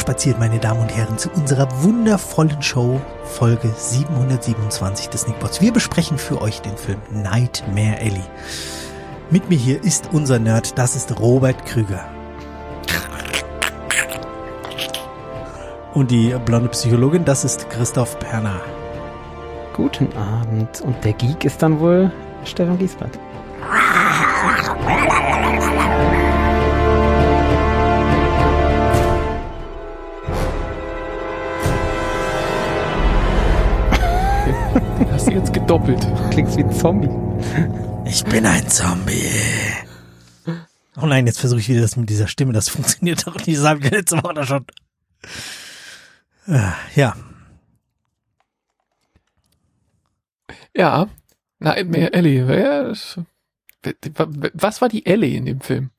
hereinspaziert, meine Damen und Herren, zu unserer wundervollen Show Folge 727 des Nickbots. Wir besprechen für euch den Film Nightmare Alley. Mit mir hier ist unser Nerd, das ist Robert Krüger. Und die blonde Psychologin, das ist Christoph Perner. Guten Abend. Und der Geek ist dann wohl Stefan Giesbert. Gedoppelt. Klingst wie ein Zombie. Ich bin ein Zombie. Oh nein, jetzt versuche ich wieder das mit dieser Stimme. Das funktioniert doch nicht. Das habe ich letzte Woche schon. Äh, Ja, Ja, Nightmare. Wer- Was war die Alley in dem Film?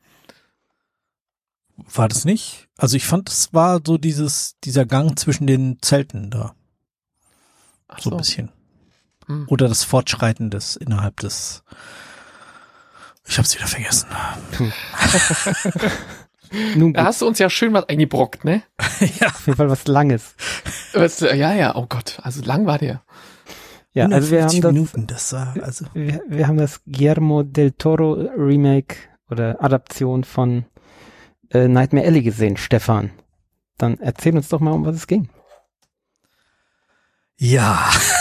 war das nicht? Also ich fand, es war so dieses, dieser Gang zwischen den Zelten da. Ach So ein bisschen. Hm. Oder das Fortschreiten des innerhalb des. Ich hab's wieder vergessen. Nun, Da hast du uns ja schön was eingebrockt, ne? ja. auf jeden Fall was Langes. Was, ja, ja, oh Gott, also lang war der. Ja, also wir 150 haben das, Minuten, das war, also. wir, wir haben das Guillermo del Toro Remake oder Adaption von äh, Nightmare Alley gesehen, Stefan. Dann erzähl uns doch mal, um was es ging. Ja.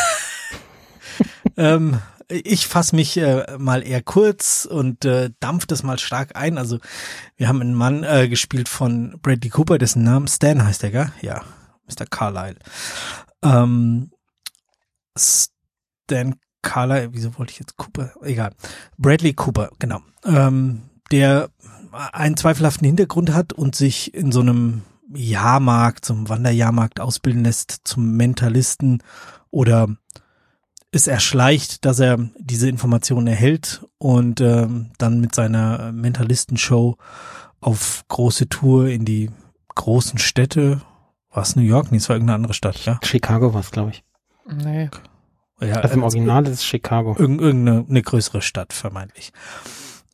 ähm, ich fasse mich äh, mal eher kurz und äh, dampf das mal stark ein. Also wir haben einen Mann äh, gespielt von Bradley Cooper, dessen Namen Stan heißt der, gell? Ja, Mr. Carlyle. Ähm, Stan Carlyle, wieso wollte ich jetzt Cooper? Egal. Bradley Cooper, genau. Ähm, der einen zweifelhaften Hintergrund hat und sich in so einem Jahrmarkt, zum Wanderjahrmarkt ausbilden lässt, zum Mentalisten oder es erschleicht, dass er diese Informationen erhält und ähm, dann mit seiner Mentalistenshow auf große Tour in die großen Städte, war es New York? Nee, es war irgendeine andere Stadt, ja. Chicago war es, glaube ich. Nee. ja Also im äh, Original ist es Chicago. Irgend, irgendeine eine größere Stadt vermeintlich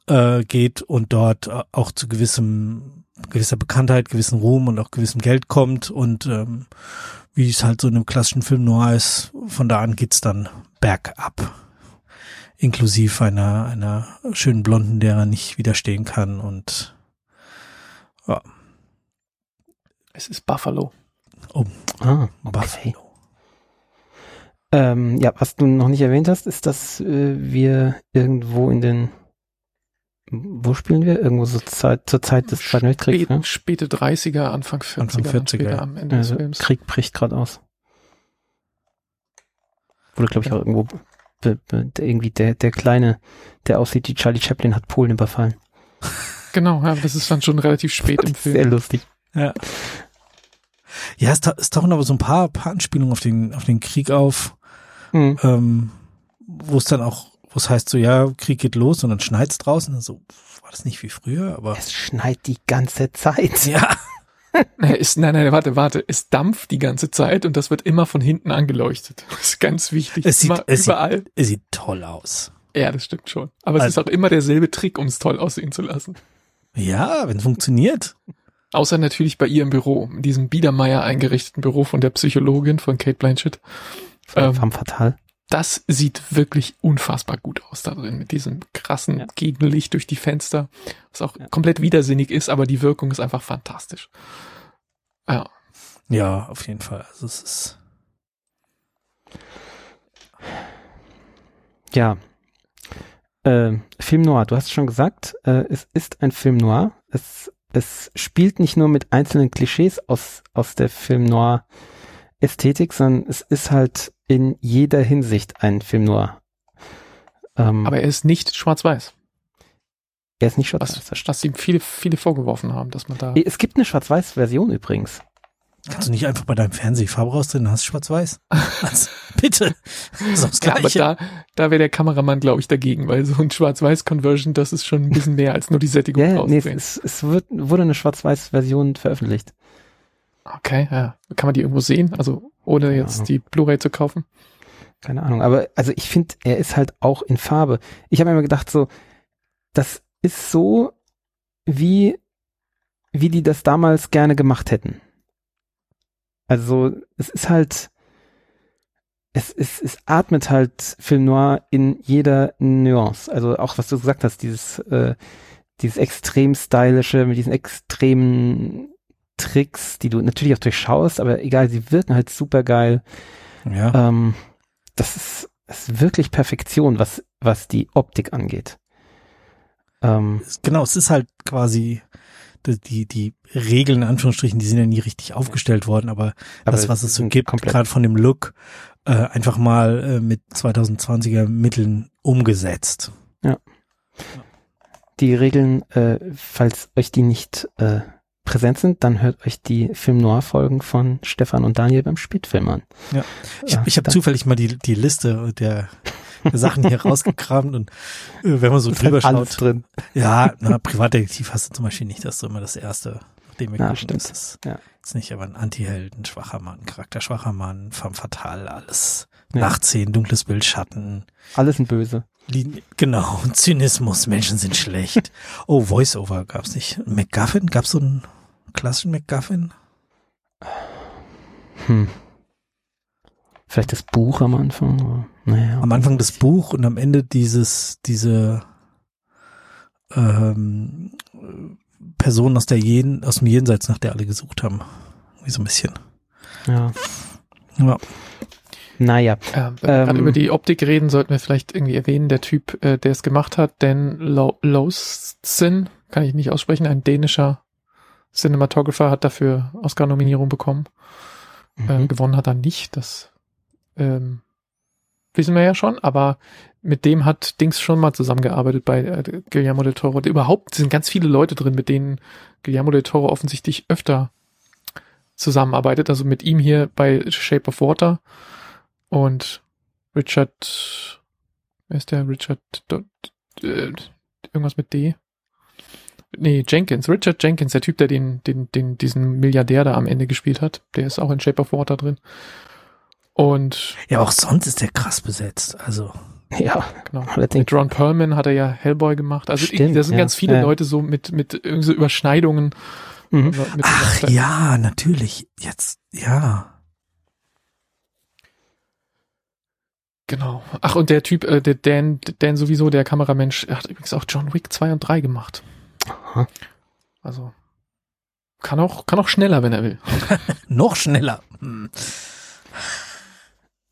äh, geht und dort äh, auch zu gewissem gewisser Bekanntheit, gewissen Ruhm und auch gewissem Geld kommt und ähm, wie es halt so in einem klassischen Film noir ist, von da an geht's dann bergab. Inklusive einer, einer schönen Blonden, der er nicht widerstehen kann und Es ist Buffalo. Ah, okay. Buffalo. Ähm, ja, was du noch nicht erwähnt hast, ist, dass äh, wir irgendwo in den wo spielen wir? Irgendwo so Zeit, zur Zeit des Zweiten Weltkriegs, ne? späte 30er, Anfang 40er. Anfang dann 40er, später ja. am Ende des Also, Films. Krieg bricht gerade aus. Wurde, glaube ich, auch irgendwo be, be, irgendwie der, der Kleine, der aussieht wie Charlie Chaplin, hat Polen überfallen. Genau, ja, das ist dann schon relativ spät im Sehr Film. lustig. Ja. Ja, es, ta es tauchen aber so ein paar, paar Anspielungen auf den, auf den Krieg auf. Mhm. ähm, wo es dann auch, wo es heißt so, ja, Krieg geht los und dann schneit's draußen. Und so, war das nicht wie früher, aber Es schneit die ganze Zeit. ja, ist, nein, nein, warte, warte. Es dampft die ganze Zeit und das wird immer von hinten angeleuchtet. Das ist ganz wichtig. Es sieht- immer, es sieht- überall. es sieht toll aus. ja, das stimmt schon. Aber es Also- ist auch immer derselbe Trick, um es toll aussehen zu lassen. Ja, wenn es funktioniert. Außer natürlich bei ihr im Büro, in diesem Biedermeier eingerichteten Büro von der Psychologin von Kate Blanchett. Ähm, Femme fatal. Das sieht wirklich unfassbar gut aus da drin, mit diesem krassen Ja. Gegenlicht durch die Fenster, was auch Ja. komplett widersinnig ist, aber die Wirkung ist einfach fantastisch. Ja, Ja, auf jeden Fall. Also es ist, Ja. Äh, Film Noir, du hast schon gesagt, äh, es ist ein Film Noir. Es, es spielt nicht nur mit einzelnen Klischees aus, aus der Film Noir Ästhetik, sondern es ist halt in jeder Hinsicht ein Film Noir. Ähm, aber er ist nicht schwarz-weiß, er ist nicht schwarz-weiß. was, das ihm viele, viele vorgeworfen haben, dass man da. Es gibt eine Schwarz-Weiß-Version übrigens. kannst du nicht einfach bei deinem Fernseher Farbe rausdrehen, hast schwarz-weiß? Also, bitte. Das ist doch das Ja, aber da, da wäre der Kameramann, glaube ich, dagegen, weil so ein Schwarz-Weiß-Conversion, das ist schon ein bisschen mehr als nur die Sättigung Ja, nee, es, rauszudrehen. es, es wird, wurde eine Schwarz-Weiß-Version veröffentlicht. Okay, ja. Kann man die irgendwo sehen? Also, ohne Keine jetzt Ahnung. die Blu-ray zu kaufen? Keine Ahnung. Aber also ich finde, er ist halt auch in Farbe. Ich habe mir immer gedacht, so, das ist so, wie, wie die das damals gerne gemacht hätten. Also es ist halt, es, es, es atmet halt Film Noir in jeder Nuance. Also auch was du gesagt hast, dieses, äh, dieses extrem stylische, mit diesen extremen Tricks, die du natürlich auch durchschaust, aber egal, sie wirken halt super geil. Ja. Ähm, das ist, ist wirklich Perfektion, was, was die Optik angeht. Ähm, Genau, es ist halt quasi die, die, Regeln, in Anführungsstrichen, die sind ja nie richtig aufgestellt worden, aber, aber das, was es so gibt, gerade von dem Look, äh, einfach mal äh, mit 2020er Mitteln umgesetzt. die Regeln, äh, falls euch die nicht äh, präsent sind, dann hört euch die Film Noir Folgen von Stefan und Daniel beim Spätfilm an. Ja. Ich, ich habe zufällig mal die, die Liste der, Sachen hier rausgekramt und äh, wenn man so Ist drüber halt alles schaut, drin. ja, na, Privatdetektiv hast du zum Beispiel nicht, das ist so immer das erste, nachdem wir Ja, stimmt. Das ist Ja. jetzt nicht, aber ein Anti-Held, ein schwacher Mann, Charakter schwacher Mann, femme fatale, alles. Ja. Nachtsehen, dunkles Bild, Schatten, Alles ein Böse. Genau, Zynismus, Menschen sind schlecht. Oh, Voice-Over gab's nicht. McGuffin, gab's so einen klassischen McGuffin? Hm. Vielleicht das Buch am Anfang. Naja. Am Anfang das Buch und am Ende dieses, diese ähm, Person aus der Jen, aus dem Jenseits, nach der alle gesucht haben. Wie so ein bisschen. Ja. Ja. Naja. Ja, wenn wir Ähm, gerade über die Optik reden, sollten wir vielleicht irgendwie erwähnen, der Typ, äh, der es gemacht hat, Dan Lo- Lowson, kann ich nicht aussprechen, ein dänischer Cinematographer, hat dafür Oscar-Nominierung bekommen. Mhm. gewonnen hat er nicht, das ähm, wissen wir ja schon, aber mit dem hat Dings schon mal zusammengearbeitet bei äh, Guillermo del Toro. Überhaupt sind ganz viele Leute drin, mit denen Guillermo del Toro offensichtlich öfter zusammenarbeitet. Also mit ihm hier bei Shape of Water und Richard, wer ist der? Richard, äh, irgendwas mit D? Nee, Jenkins, Richard Jenkins, der Typ, der den, den, den, diesen Milliardär da am Ende gespielt hat, der ist auch in Shape of Water drin. Und Ja, auch sonst ist der krass besetzt. Also, Ja, genau. Mit Ron Perlman hat er ja Hellboy gemacht. Also Stimmt, da sind ja. ganz viele Ja. Leute so mit, mit irgendwie so Überschneidungen. Mhm. Mit ach ja, natürlich. Jetzt, ja. Genau. Ach, und der Typ, äh, der Dan, Dan sowieso, der Kameramensch, er hat übrigens auch John Wick 2 und 3 gemacht. Aha. Also kann auch, kann auch schneller, wenn er will. Noch schneller. Hm.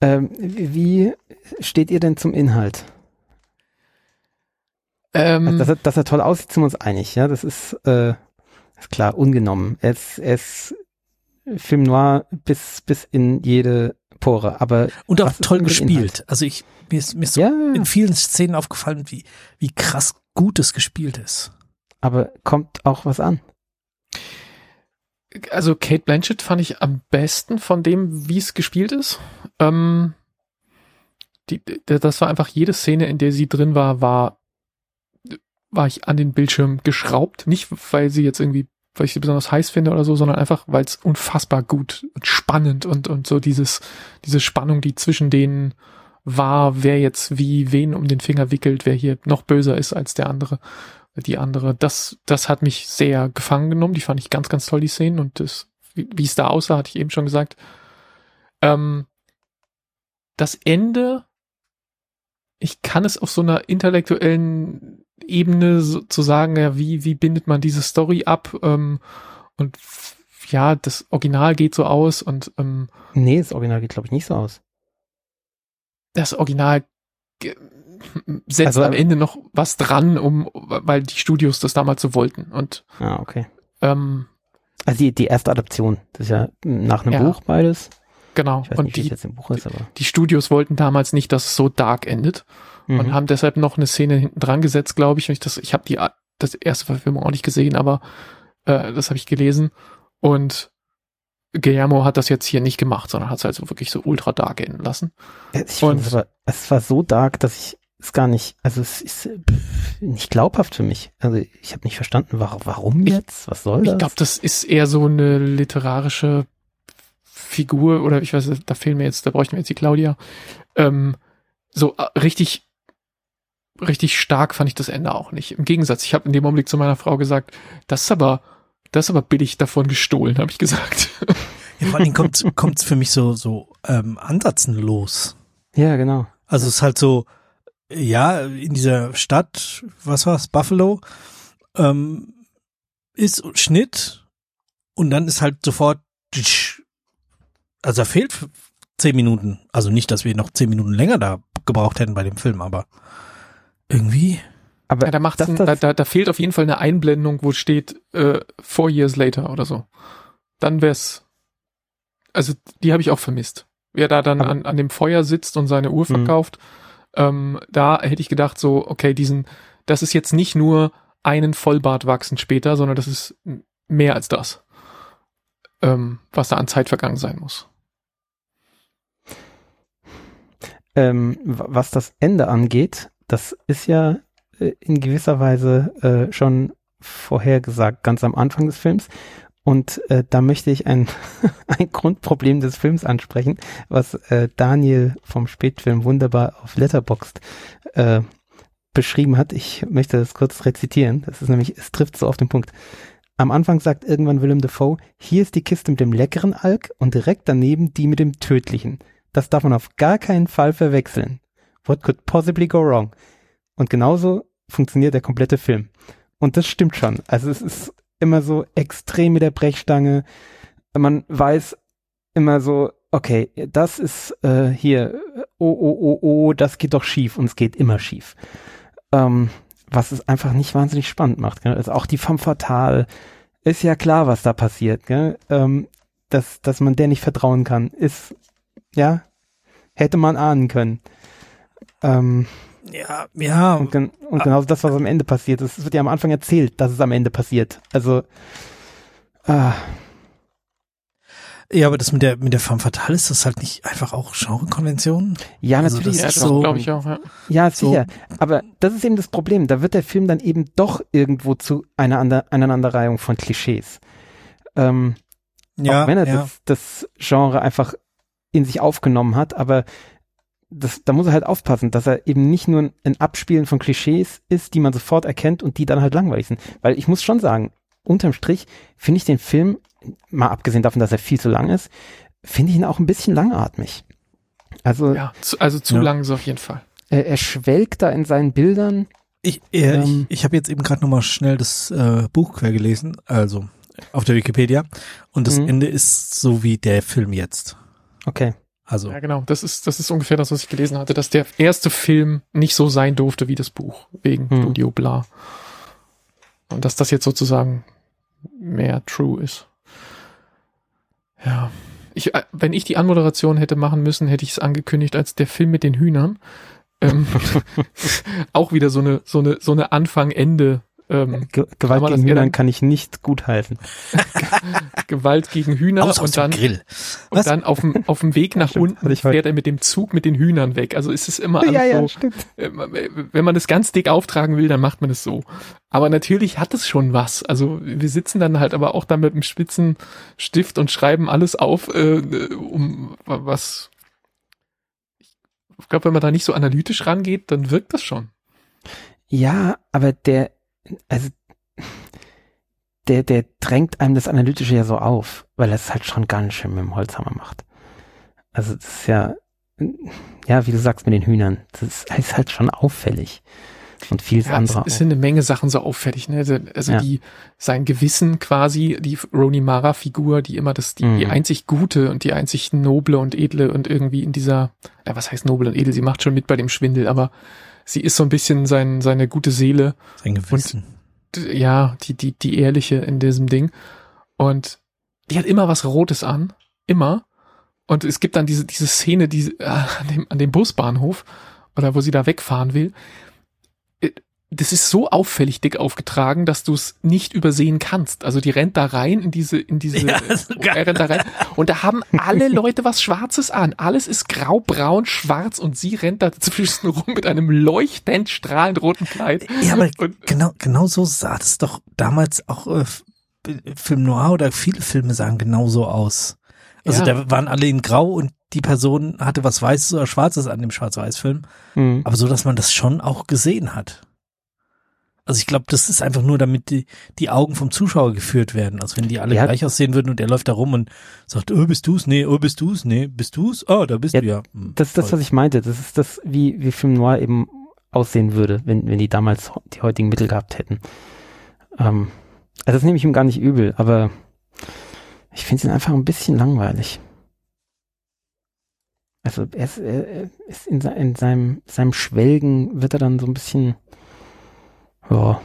Ähm, wie steht ihr denn zum Inhalt? Ähm, Also, dass, er, dass er toll aussieht, sind wir uns einig, ja. Das ist, äh, ist klar, ungenommen. Er ist, er ist Film noir bis, bis in jede Pore. Aber Und auch toll gespielt. Also ich, mir ist, mir ist so ja, in vielen Szenen aufgefallen, wie, wie krass gut es gespielt ist. Aber kommt auch was an. also Kate Blanchett fand ich am besten von dem, wie es gespielt ist. Ähm, die, das war einfach jede Szene, in der sie drin war, war, war ich an den Bildschirm geschraubt. Nicht, weil sie jetzt irgendwie, weil ich sie besonders heiß finde oder so, sondern einfach, weil es unfassbar gut und spannend und, und so dieses, diese Spannung, die zwischen denen war, wer jetzt wie wen um den Finger wickelt, wer hier noch böser ist als der andere die andere. Das, das hat mich sehr gefangen genommen. Die fand ich ganz, ganz toll, die Szenen. Und das, wie, wie es da aussah, hatte ich eben schon gesagt. Ähm, das Ende, ich kann es auf so einer intellektuellen Ebene so, zu sagen, ja, wie, wie bindet man diese Story ab? Ähm, und ja, das Original geht so aus und ähm, Nee, das Original geht, glaube ich, nicht so aus. das Original setzt Also, am Ende noch was dran, um, weil die Studios das damals so wollten. Und Ah, okay. ähm, Also die, die erste Adaption, das ist ja nach einem Ja. Buch beides. Genau. Und nicht, es die, jetzt im Buch ist, die Studios wollten damals nicht, dass es so dark endet und Mhm. haben deshalb noch eine Szene hinten dran gesetzt, glaube ich. Und ich, das, ich habe die das erste Verfilmung auch nicht gesehen, aber äh, das habe ich gelesen. Und Guillermo hat das jetzt hier nicht gemacht, sondern hat es also wirklich so ultra dark enden lassen. Ich Und- es es war so dark, dass ich es gar nicht, also es ist nicht glaubhaft für mich. Also ich habe nicht verstanden, warum, jetzt? Was soll das? Ich glaube, das ist eher so eine literarische Figur oder ich weiß, da fehlen mir jetzt, da bräuchten wir jetzt die Claudia. Ähm, so äh, richtig, richtig stark fand ich das Ende auch nicht. Im Gegensatz, ich habe in dem Augenblick zu meiner Frau gesagt, das ist aber, das ist aber billig davon gestohlen, habe ich gesagt. Ja, vor allen Dingen kommt kommt's für mich so so ähm, ansatzenlos. Ja, genau. Also es ist halt so, ja, in dieser Stadt, was war's, Buffalo, ähm, ist Schnitt und dann ist halt sofort, also da fehlt zehn Minuten. Also nicht, dass wir noch zehn Minuten länger da gebraucht hätten bei dem Film, aber irgendwie. Aber Ja, da, macht's das, ein, da, da, da fehlt auf jeden Fall eine Einblendung, wo steht äh, four years later oder so. Dann wär's. Also die habe ich auch vermisst. Wer da dann an, an dem Feuer sitzt und seine Uhr Mhm. Ähm, da hätte ich gedacht so, okay, diesen, das ist jetzt nicht nur einen Vollbart wachsen später, sondern das ist mehr als das, ähm, was da an Zeit vergangen sein muss. ähm, wa- was das Ende angeht, das ist ja äh, in gewisser Weise äh, schon vorhergesagt, ganz am Anfang des Films. Und äh, da möchte ich ein, ein Grundproblem des Films ansprechen, was äh, Daniel vom Spätfilm wunderbar auf Letterboxd äh, beschrieben hat. Ich möchte das kurz rezitieren. Das ist nämlich, es trifft so auf den Punkt. Am Anfang sagt irgendwann Willem Dafoe, hier ist die Kiste mit dem leckeren Alk und direkt daneben die mit dem tödlichen. Das darf man auf gar keinen Fall verwechseln. What could possibly go wrong? Und genauso funktioniert der komplette Film. Und das stimmt schon. Also es ist immer so extrem mit der Brechstange. Man weiß immer so, okay, das ist äh, hier, oh, oh, oh, oh, das geht doch schief und es geht immer schief. Ähm, was es einfach nicht wahnsinnig spannend macht. Gell? Also auch die Femme Fatale, ist ja klar, was da passiert. Gell? Ähm, dass, dass man der nicht vertrauen kann, ist, ja, hätte man ahnen können. Ähm, Ja, ja, und, gen und genau das, was am Ende passiert ist. Es wird ja am Anfang erzählt, dass es am Ende passiert. Also, ah, ja, aber das mit der mit der Femme Fatale ist das halt nicht einfach auch Genrekonvention? ja, Also natürlich. das Ja, ist das so- glaube ich auch, ja. Ja, So. sicher. Aber das ist eben das Problem. Da wird der Film dann eben doch irgendwo zu einer Ander Aneinanderreihung von Klischees. Ähm, Ja, auch wenn er ja. das, das Genre einfach in sich aufgenommen hat, aber das, da muss er halt aufpassen, dass er eben nicht nur ein Abspielen von Klischees ist, die man sofort erkennt und die dann halt langweilig sind. Weil ich muss schon sagen, unterm Strich finde ich den Film, mal abgesehen davon, dass er viel zu lang ist, finde ich ihn auch ein bisschen langatmig. Also ja zu, also zu Ja. lang ist auf jeden Fall. er, er schwelgt da in seinen Bildern. Ich, äh, Ähm, ich, ich habe jetzt eben gerade nochmal schnell das äh, Buch quer gelesen, also auf der Wikipedia. Und das Mhm. Ende ist so wie der Film jetzt. Okay. Also, Ja, genau. Das ist, das ist ungefähr das, was ich gelesen hatte, dass der erste Film nicht so sein durfte wie das Buch, wegen Hm. Studio Bla. Und dass das jetzt sozusagen mehr true ist. Ja. Ich, äh, wenn ich die Anmoderation hätte machen müssen, hätte ich es angekündigt als der Film mit den Hühnern. Ähm, auch wieder so eine, so eine, so eine Anfang-Ende, ähm, Ge Gewalt gegen Hühnern dann- kann ich nicht gutheißen. Gewalt gegen Hühner aus, aus und dem dann, Grill. und dann auf dem, auf dem Weg nach Stimmt, unten fährt er mit dem Zug mit den Hühnern weg. Also ist es immer alles so, stimmt. äh, wenn man das ganz dick auftragen will, dann macht man es so. Aber natürlich hat es schon was. Also wir sitzen dann halt aber auch da mit einem spitzen Stift und schreiben alles auf, äh, um was. Ich glaube, wenn man da nicht so analytisch rangeht, dann wirkt das schon. Ja, aber der, also, der, der drängt einem das Analytische ja so auf, weil er es halt schon ganz schön mit dem Holzhammer macht. Also, das ist ja, ja, wie du sagst mit den Hühnern, das ist, halt schon auffällig. Und vieles Ja, es, andere es auch. sind eine Menge Sachen so auffällig, ne? Also, also Ja. die, sein Gewissen quasi, die Roni Mara Figur, die immer das, die, die Mhm. einzig gute und die einzig noble und edle und irgendwie in dieser, ja, was heißt noble und edel? Sie macht schon mit bei dem Schwindel, aber sie ist so ein bisschen sein, seine gute Seele, Sein Gewissen. d- ja, die, die, die ehrliche in diesem Ding. Und die hat immer was Rotes an. Immer. Und es gibt dann diese, diese Szene, die, äh, an, dem, an dem Busbahnhof, oder wo sie da wegfahren will. Das ist so auffällig dick aufgetragen, dass du es nicht übersehen kannst. Also die rennt da rein in diese, in diese, Ja, äh, rennt da rein. Und da haben alle Leute was Schwarzes an. Alles ist grau, braun, schwarz und sie rennt da zwischen rum mit einem leuchtend strahlend roten Kleid. Ja, aber Und- genau, genau so sah das doch damals auch äh, Film Noir oder viele Filme sahen genau so aus. Also Ja. da waren alle in Grau und die Person hatte was Weißes oder Schwarzes an dem Schwarz-Weiß-Film. Mhm. Aber so, dass man das schon auch gesehen hat. Also ich glaube, das ist einfach nur, damit die, die Augen vom Zuschauer geführt werden. Also wenn die alle Ja. gleich aussehen würden und der läuft da rum und sagt, oh, bist du's? Nee, oh, bist du's? Nee, bist du's? Oh, da bist Ja, du ja. Hm, Das ist das, was ich meinte. Das ist das, wie, wie Film Noir eben aussehen würde, wenn, wenn die damals die heutigen Mittel gehabt hätten. Ähm, also das nehme ich ihm gar nicht übel, aber ich finde ihn einfach ein bisschen langweilig. Also er ist, er ist in, in seinem, seinem Schwelgen wird er dann so ein bisschen, ja,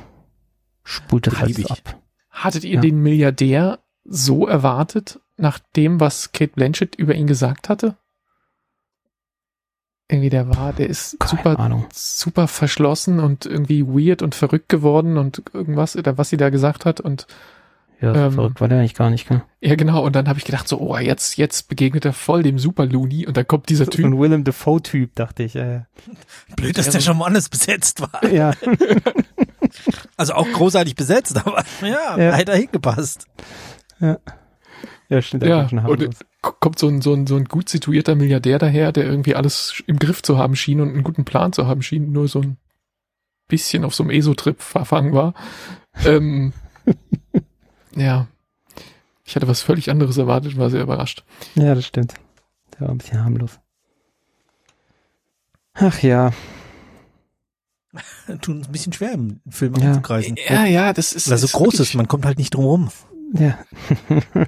spult das alles Beliebig. ab. Hattet ihr Ja. den Milliardär so erwartet, nach dem, was Kate Blanchett über ihn gesagt hatte? Irgendwie der war, der ist Keine super, Ahnung. super verschlossen und irgendwie weird und verrückt geworden und irgendwas, oder was sie da gesagt hat und Ja, so Ähm, verrückt war der eigentlich gar nicht, gell? ja genau, und dann habe ich gedacht so, oh, jetzt, jetzt begegnet er voll dem Super Looney und dann kommt dieser So Typ. ein Willem Dafoe-Typ, dachte ich. Äh, Blöd, dass der schon woanders besetzt war. ja. Also auch großartig besetzt, aber ja, Ja. leider hingepasst. ja, stimmt. der Ja, war schon und harmlos. k- kommt so ein, so, ein, so ein gut situierter Milliardär daher, der irgendwie alles im Griff zu haben schien und einen guten Plan zu haben schien, nur so ein bisschen auf so einem ESO-Trip verfangen war. ähm, ja. Ich hatte was völlig anderes erwartet und war sehr überrascht. Ja, das stimmt. Der war ein bisschen harmlos. Ach ja, Tut uns ein bisschen schwer im Film Ja. einzukreisen. Ja, ja, das ist. Weil er so ist groß wirklich- ist, man kommt halt nicht drum rum. ja.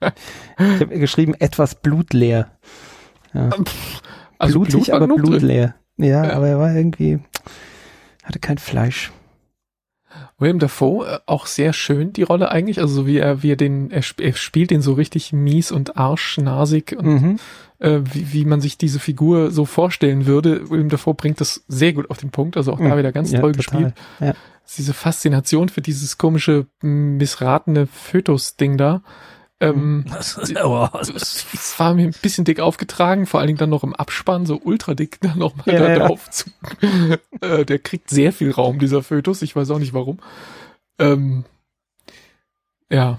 ich habe geschrieben, etwas blutleer. Ja. Also Blutig, Blut aber blutleer. Ja, Ja. aber er war irgendwie, hatte kein Fleisch. William Dafoe, äh, auch sehr schön, die Rolle eigentlich. Also so wie er, wie er den, er, sp er spielt den so richtig mies und arschnasig und Mhm. Äh, wie, wie man sich diese Figur so vorstellen würde. William Dafoe bringt das sehr gut auf den Punkt, also auch da Mhm. wieder ganz Ja, toll total. gespielt. Ja. Diese Faszination für dieses komische, missratene Fötus-Ding da. Ähm, Das ist, oh, das war mir ein bisschen dick aufgetragen, vor allen Dingen dann noch im Abspann, so ultra dick dann nochmal Ja, da ja. drauf zu. äh, der kriegt sehr viel Raum, dieser Fötus, ich weiß auch nicht warum. Ähm, ja,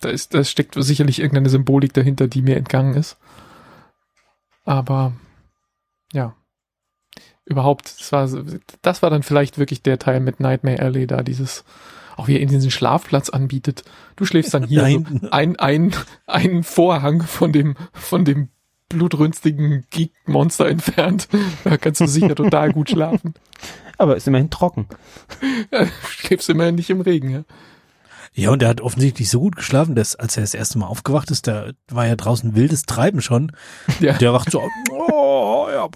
da ist, da steckt sicherlich irgendeine Symbolik dahinter, die mir entgangen ist. Aber ja, überhaupt, das war, das war dann vielleicht wirklich der Teil mit Nightmare Alley da, dieses, auch wie er in diesen Schlafplatz anbietet. Du schläfst dann hier Da so ein, ein, ein Vorhang von dem, von dem blutrünstigen Geek-Monster entfernt. Da kannst du sicher total gut schlafen. Aber ist immerhin trocken. Ja, schläfst immerhin nicht im Regen, ja. Ja, und er hat offensichtlich so gut geschlafen, dass als er das erste Mal aufgewacht ist, da war ja draußen wildes Treiben schon. Ja. Der wacht so, oh, ja,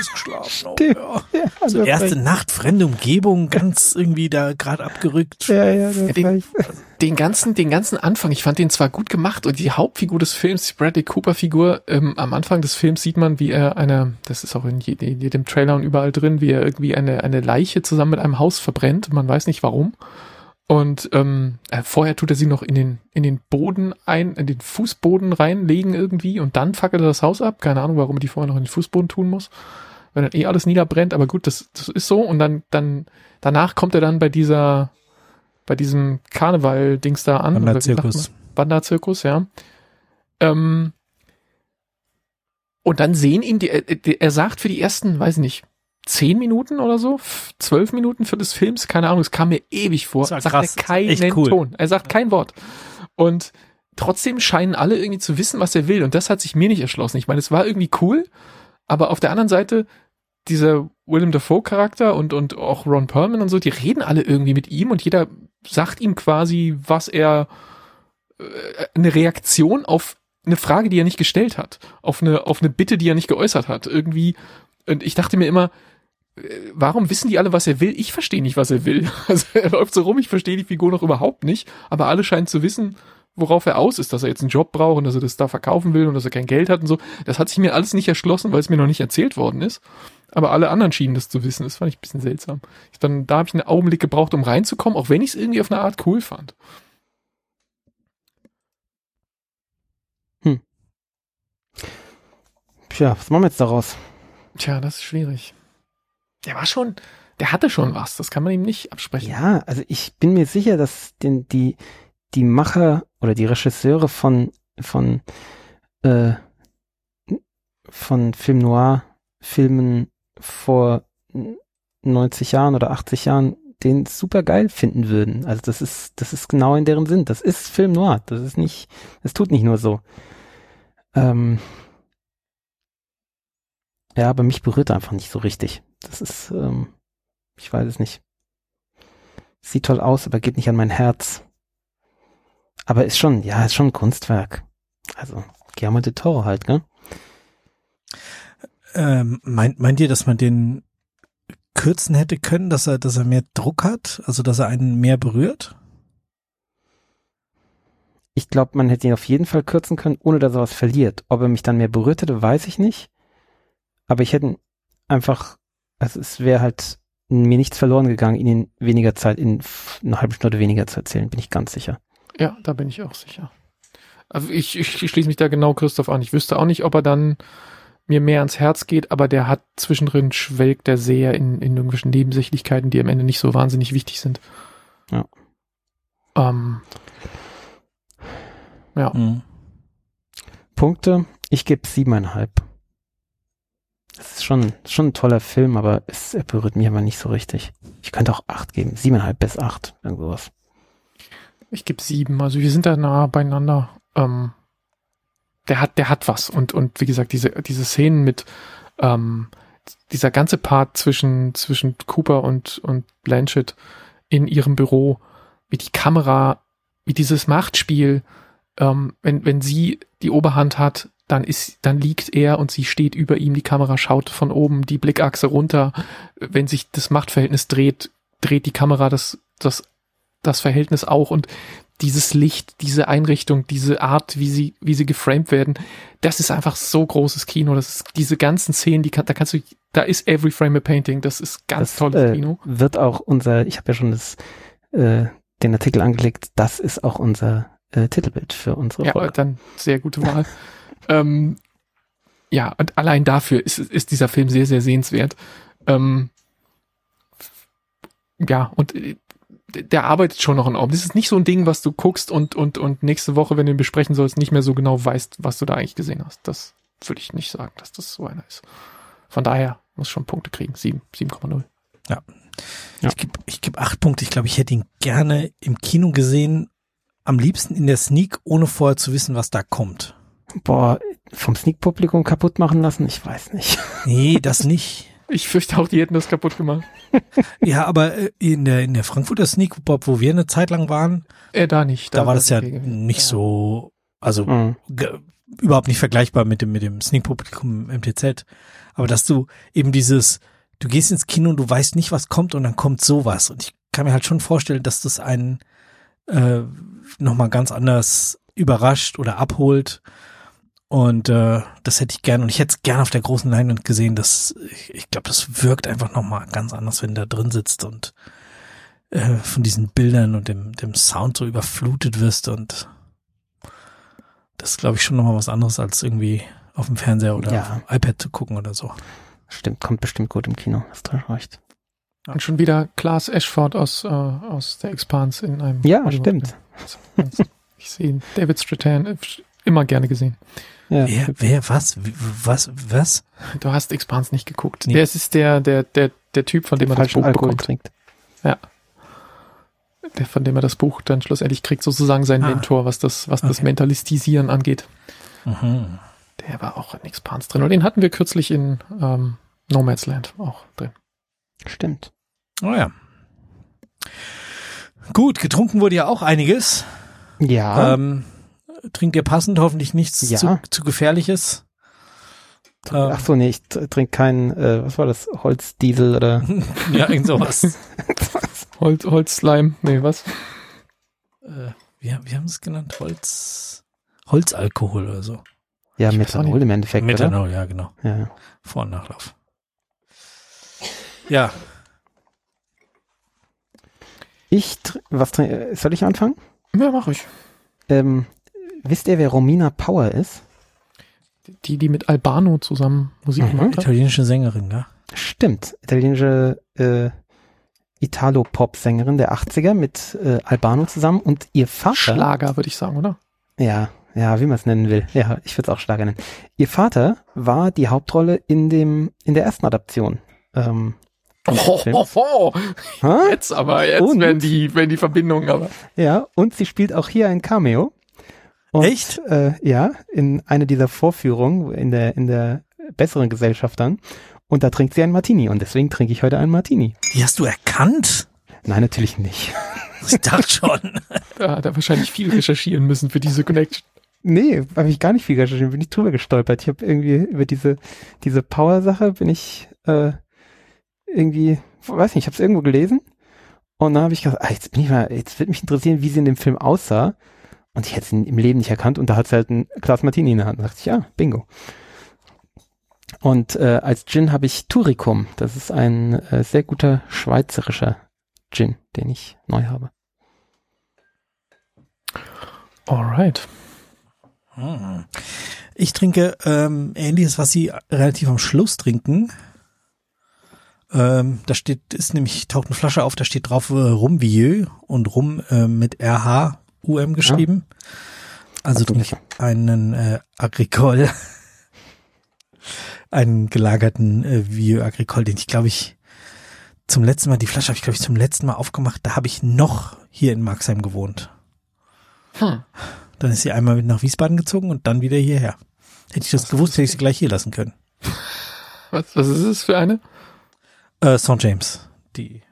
ausgeschlafen. Oh, Die- ja. Ja, So erste recht. Nacht, fremde Umgebung, ganz irgendwie da gerade abgerückt. Ja, ja, Den- recht. Den ganzen, den ganzen Anfang, ich fand den zwar gut gemacht und die Hauptfigur des Films, die Bradley Cooper Figur, ähm, am Anfang des Films sieht man, wie er eine, das ist auch in jedem, in jedem Trailer und überall drin, wie er irgendwie eine, eine Leiche zusammen mit einem Haus verbrennt. Man weiß nicht warum. Und ähm, äh, vorher tut er sie noch in den, in den Boden ein, in den Fußboden reinlegen irgendwie und dann fackelt er das Haus ab. Keine Ahnung, warum er die vorher noch in den Fußboden tun muss. Wenn dann eh alles niederbrennt, aber gut, das, das ist so. Und dann, dann, danach kommt er dann bei dieser, bei diesem Karneval-Dings da an. Wanderzirkus. Wanderzirkus, ja. Ähm, und dann sehen ihn die, äh, er sagt für die ersten, weiß nicht, zehn Minuten oder so, zwölf Minuten für des Films, keine Ahnung, es kam mir ewig vor. Das sagt krass, er keinen cool. Ton. Er sagt kein Wort. Und trotzdem scheinen alle irgendwie zu wissen, was er will. Und das hat sich mir nicht erschlossen. Ich meine, es war irgendwie cool, aber auf der anderen Seite, dieser Willem Dafoe-Charakter und, und auch Ron Perlman und so, die reden alle irgendwie mit ihm und jeder sagt ihm quasi, was er, äh, eine Reaktion auf eine Frage, die er nicht gestellt hat, auf eine, auf eine Bitte, die er nicht geäußert hat. Irgendwie, und ich dachte mir immer, warum wissen die alle, was er will? Ich verstehe nicht, was er will. Also er läuft so rum, ich verstehe die Figur noch überhaupt nicht, aber alle scheinen zu wissen, worauf er aus ist, dass er jetzt einen Job braucht und dass er das da verkaufen will und dass er kein Geld hat und so. Das hat sich mir alles nicht erschlossen, weil es mir noch nicht erzählt worden ist. Aber alle anderen schienen das zu wissen. Das fand ich ein bisschen seltsam. Ich dann, da habe ich einen Augenblick gebraucht, um reinzukommen, auch wenn ich es irgendwie auf eine Art cool fand. Tja, was machen wir jetzt daraus? Tja, das ist schwierig. Der war schon, der hatte schon was. Das kann man ihm nicht absprechen. Ja, also ich bin mir sicher, dass den, die, die Macher oder die Regisseure von, von, äh, von Film Noir Filmen vor 90 Jahren oder 80 Jahren den super geil finden würden. Also das ist, das ist genau in deren Sinn. Das ist Film Noir. Das ist nicht, das tut nicht nur so. Ähm, ja, aber mich berührt er einfach nicht so richtig. Das ist, ähm, ich weiß es nicht. Sieht toll aus, aber geht nicht an mein Herz. Aber ist schon, ja, ist schon ein Kunstwerk. Also, Guillermo de Toro halt, gell? Ähm, meint, meint ihr, dass man den kürzen hätte können, dass er, dass er mehr Druck hat, also dass er einen mehr berührt? Ich glaube, man hätte ihn auf jeden Fall kürzen können, ohne dass er was verliert. Ob er mich dann mehr berührt hätte, weiß ich nicht. Aber ich hätte einfach, also es wäre halt mir nichts verloren gegangen, ihn in weniger Zeit, in eine halbe Stunde weniger zu erzählen, bin ich ganz sicher. Ja, da bin ich auch sicher. Also ich, ich, ich schließe mich da genau Christoph an. Ich wüsste auch nicht, ob er dann mir mehr ans Herz geht, aber der hat zwischendrin schwelgt der sehr in, in irgendwelchen Nebensächlichkeiten, die am Ende nicht so wahnsinnig wichtig sind. Ja. Ähm, ja. Mhm. Punkte, ich gebe siebeneinhalb. Ist schon, schon ein toller Film, aber es er berührt mich aber nicht so richtig. Ich könnte auch acht geben. Siebeneinhalb bis acht, irgendwas. Ich gebe sieben. Also wir sind da nah beieinander. Ähm, der hat, der hat was. Und, und wie gesagt, diese, diese Szenen mit ähm, dieser ganze Part zwischen, zwischen Cooper und, und Blanchett in ihrem Büro, wie die Kamera, wie dieses Machtspiel, ähm, wenn, wenn sie die Oberhand hat, dann ist, dann liegt er und sie steht über ihm, die Kamera schaut von oben die Blickachse runter. Wenn sich das Machtverhältnis dreht, dreht die Kamera das, das, das Verhältnis auch und dieses Licht, diese Einrichtung, diese Art, wie sie, wie sie geframed werden, das ist einfach so großes Kino. Das ist diese ganzen Szenen, die kann, da kannst du, da ist every frame a painting. Das ist ganz Das, tolles äh, Kino. Wird auch unser, ich habe ja schon das, äh, den Artikel angelegt, das ist auch unser äh, Titelbild für unsere Ja, Folge. dann sehr gute Wahl. ähm, ja, und allein dafür ist, ist dieser Film sehr, sehr sehenswert. Ähm, ja, und äh, der arbeitet schon noch an Raum. Das ist nicht so ein Ding, was du guckst und, und, und nächste Woche, wenn du ihn besprechen sollst, nicht mehr so genau weißt, was du da eigentlich gesehen hast. Das würde ich nicht sagen, dass das so einer ist. Von daher muss schon Punkte kriegen. 7, 7,0. Ja. Ich gebe ich geb acht Punkte. Ich glaube, ich hätte ihn gerne im Kino gesehen. Am liebsten in der Sneak, ohne vorher zu wissen, was da kommt. Boah, vom Sneak-Publikum kaputt machen lassen? Ich weiß nicht. Nee, das nicht. Ich fürchte auch, die hätten das kaputt gemacht. Ja, aber äh, in der, in der Frankfurter Sneak Pop, wo wir eine Zeit lang waren, Äh, da nicht. da, war das ja nicht so, also Mhm. überhaupt nicht vergleichbar mit dem, mit dem Sneak-Publikum im MTZ. Aber dass du eben dieses, du gehst ins Kino und du weißt nicht, was kommt und dann kommt sowas. Und ich kann mir halt schon vorstellen, dass das einen äh, nochmal ganz anders überrascht oder abholt. Und äh, das hätte ich gern und ich hätte es gern auf der großen Leinwand gesehen. Das, ich, ich glaube, das wirkt einfach nochmal ganz anders, wenn du da drin sitzt und äh, von diesen Bildern und dem, dem Sound so überflutet wirst und das ist, glaube ich, schon nochmal was anderes, als irgendwie auf dem Fernseher oder Ja. auf dem iPad zu gucken oder so. Stimmt, kommt bestimmt gut im Kino. Hast du recht. Und schon wieder Klaas Ashford aus, äh, aus der Expanse in einem. Ja, Hollywood- stimmt. Also, Ich sehe ihn. David Strathan äh, immer gerne gesehen. Ja. Wer, wer, was, was, was? Du hast Expanse nicht geguckt. Nee. Der ist der, der, der, der Typ, von dem er das Buch Alkohol bekommt. trinkt. Der, von dem er das Buch dann schlussendlich kriegt, sozusagen sein Ah. Mentor, was das, was das Okay. Mentalistisieren angeht. Mhm. Der war auch in Expanse drin. Und den hatten wir kürzlich in ähm, Nomad's Land auch drin. Stimmt. Oh ja. Gut, getrunken wurde ja auch einiges. Ja. Ähm, trinkt ihr passend, hoffentlich nichts Ja. zu, zu gefährliches. Ähm, Ach so, nee, ich tr- trinke keinen, äh, was war das, Holzdiesel oder ja, irgend sowas. Holz, Holzslime, nee, was? äh, wie, wie haben sie es genannt? Holz, Holzalkohol oder so. ja, Ich Methanol im Endeffekt, oder? Methanol, ja, genau. Ja. Vor- und Nachlauf. Ja, Ich, was soll ich anfangen? Ja, mach ich. Ähm, wisst ihr, wer Romina Power ist? Die, die mit Albano zusammen Musik Mhm. gemacht hat. italienische Sängerin, ja. Stimmt, italienische äh, Italo-Pop-Sängerin der 80er mit äh, Albano zusammen und ihr Vater. Schlager, würde ich sagen, oder? Ja, ja, wie man es nennen will. Ja, ich würde es auch Schlager nennen. Ihr Vater war die Hauptrolle in dem in der ersten Adaption. Ähm, Oh, oh, oh. Ha? Jetzt aber, jetzt Und? werden die, werden die Verbindungen aber. Ja, und sie spielt auch hier ein Cameo. Und, Echt? Äh, ja, in einer dieser Vorführungen in der, in der besseren Gesellschaft dann. Und da trinkt sie einen Martini und deswegen trinke ich heute einen Martini. Die hast du erkannt? Nein, natürlich nicht. Ich dachte schon. Da hat er wahrscheinlich viel recherchieren müssen für diese Connection. Nee, habe ich gar nicht viel recherchiert, bin ich drüber gestolpert. Ich habe irgendwie über diese, diese Power-Sache bin ich äh, irgendwie, weiß nicht, ich habe es irgendwo gelesen und dann habe ich gedacht, ah, jetzt bin ich mal, jetzt wird mich interessieren, wie sie in dem Film aussah. Und ich hätte sie im Leben nicht erkannt und da hat sie halt ein Glas Martini in der Hand. Da dachte ich, ja, bingo. Und äh, als Gin habe ich Turicum. Das ist ein äh, sehr guter schweizerischer Gin, den ich neu habe. Alright. Hm. Ich trinke ähm, ähnliches, was sie relativ am Schluss trinken. Ähm, da steht, ist nämlich, taucht eine Flasche auf, da steht drauf äh, Rumvieux und Rum äh, mit RH-UM geschrieben. Also Ach du trinke ich einen äh, Agricole, einen gelagerten äh, Vieux Agricole, den ich glaube ich zum letzten Mal, die Flasche habe ich glaube ich zum letzten Mal aufgemacht, da habe ich noch hier in Marxheim gewohnt. Hm. Dann ist sie einmal mit nach Wiesbaden gezogen und dann wieder hierher. Hätte ich das gewusst, hätte ich sie gleich hier lassen können. Was, was ist es für eine? Äh, St. James. Die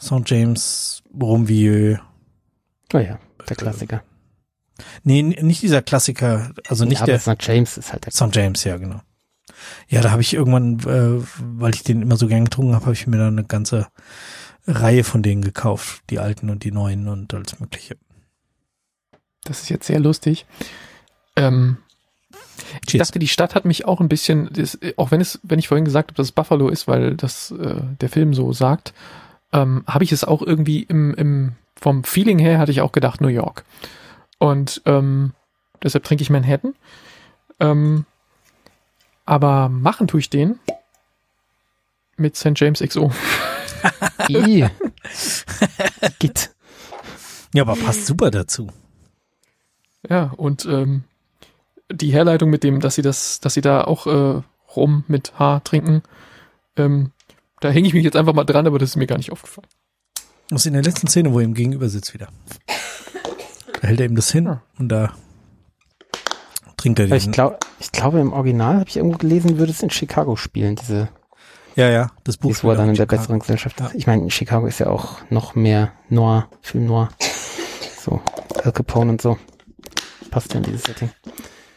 St. James Rumvieux. Oh ja, der Klassiker. Nee, nicht dieser Klassiker, also nicht ja, aber der St. James ist halt der St. James, ja, genau. Ja, da habe ich irgendwann, äh, weil ich den immer so gern getrunken habe, habe ich mir da eine ganze Reihe von denen gekauft. Die alten und die neuen und alles mögliche. Das ist jetzt sehr lustig. Ähm, ich Cheers. dachte, die Stadt hat mich auch ein bisschen, das, auch wenn es, wenn ich vorhin gesagt habe, dass es Buffalo ist, weil das äh, der Film so sagt, ähm, habe ich es auch irgendwie im, im vom Feeling her hatte ich auch gedacht New York. Und ähm, deshalb trinke ich Manhattan. Ähm, aber machen tue ich den mit St. James XO. Git. Ja, aber passt super dazu. Ja, und ähm, die Herleitung mit dem, dass sie das, dass sie da auch äh, rum mit H trinken, ähm, da hänge ich mich jetzt einfach mal dran, aber das ist mir gar nicht aufgefallen. Das ist in der letzten Szene, wo er ihm gegenüber sitzt wieder. Da hält er ihm das hin Ja. und da trinkt er Ich, den. glaub, ich glaube, im Original habe ich irgendwo gelesen, würde es in Chicago spielen, diese, Ja, ja, das Buch. wo er dann in der Chicago. besseren Gesellschaft Ja. ist. Ich meine, Chicago ist ja auch noch mehr Noir, Film Noir. So, Al Capone und so. Passt ja in dieses Setting.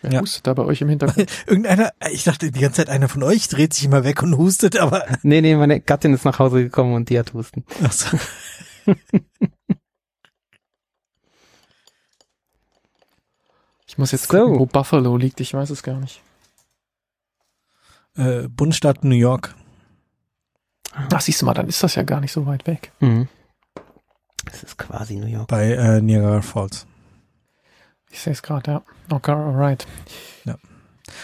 Wer Ja. hustet da bei euch im Hintergrund? Irgendeiner, ich dachte die ganze Zeit, einer von euch dreht sich immer weg und hustet, aber Nee, nee, meine Gattin ist nach Hause gekommen und die hat Husten. ach so. Ich muss jetzt So. gucken, wo Buffalo liegt, ich weiß es gar nicht. äh, Bundesstaat New York. Ach, siehst du mal, dann ist das ja gar nicht so weit weg. Mhm. Das ist quasi New York. bei äh, Niagara Falls. Ich sehe es gerade, ja. Okay, alright.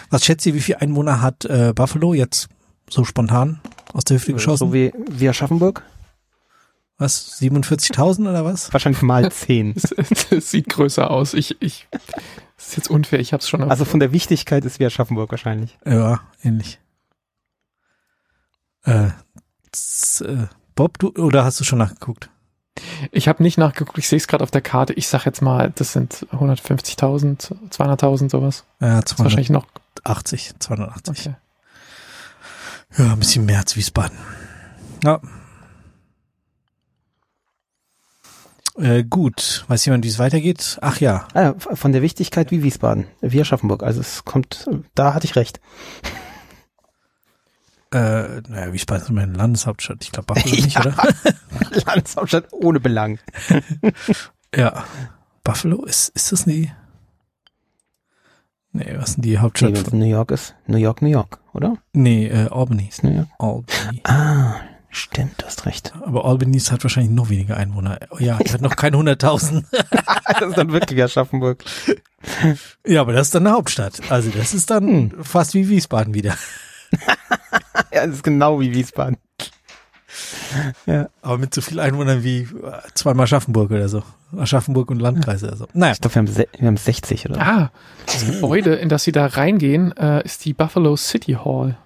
Was schätzt ihr, wie viel Einwohner hat äh, Buffalo jetzt so spontan aus der Hüfte geschossen? So wie, wie Aschaffenburg? was? 47.000 oder was? Wahrscheinlich mal zehn. Es, es sieht größer aus. Ich, ich, das ist jetzt unfair, ich hab's schon. Also von der Wichtigkeit ist wie Aschaffenburg wahrscheinlich. Ja, ähnlich. Äh, z, äh, Bob, du oder hast du schon nachgeguckt? Ich habe nicht nachgeguckt, ich sehe es gerade auf der Karte. Ich sag jetzt mal, das sind 150.000, 200.000 sowas. Ja, Das ist wahrscheinlich noch. 280, 280. Okay. Ja, ein bisschen mehr als Wiesbaden. Ja. Äh, gut, weiß jemand, wie es weitergeht? Ach ja, Ah, ja, von der Wichtigkeit wie Wiesbaden, wie Aschaffenburg. Also es kommt, da hatte ich recht. Äh, naja, Wiesbaden ist meine Landeshauptstadt. Ich glaube, Buffalo nicht, oder? Landeshauptstadt ohne Belang. Ja. Buffalo, ist, ist das nie? Nee, was ist denn die Nee, Hauptstadt? von, New York ist. New York, New York, oder? nee, äh, Albany. Ist New York. Albany. Ah, stimmt, du hast recht. Aber Albany hat wahrscheinlich noch weniger Einwohner. Oh ja, die hat noch keine 100.000. das ist dann wirklich Aschaffenburg. ja, aber das ist dann eine Hauptstadt. Also das ist dann fast wie Wiesbaden wieder. Ja, das ist genau wie Wiesbaden. Ja. Aber mit so viel Einwohnern wie äh, zweimal Aschaffenburg oder so. Aschaffenburg und Landkreise oder so. Naja, Ich glaube, wir, wir haben 60 oder so. Ah, das Gebäude, in das sie da reingehen, äh, ist die Buffalo City Hall.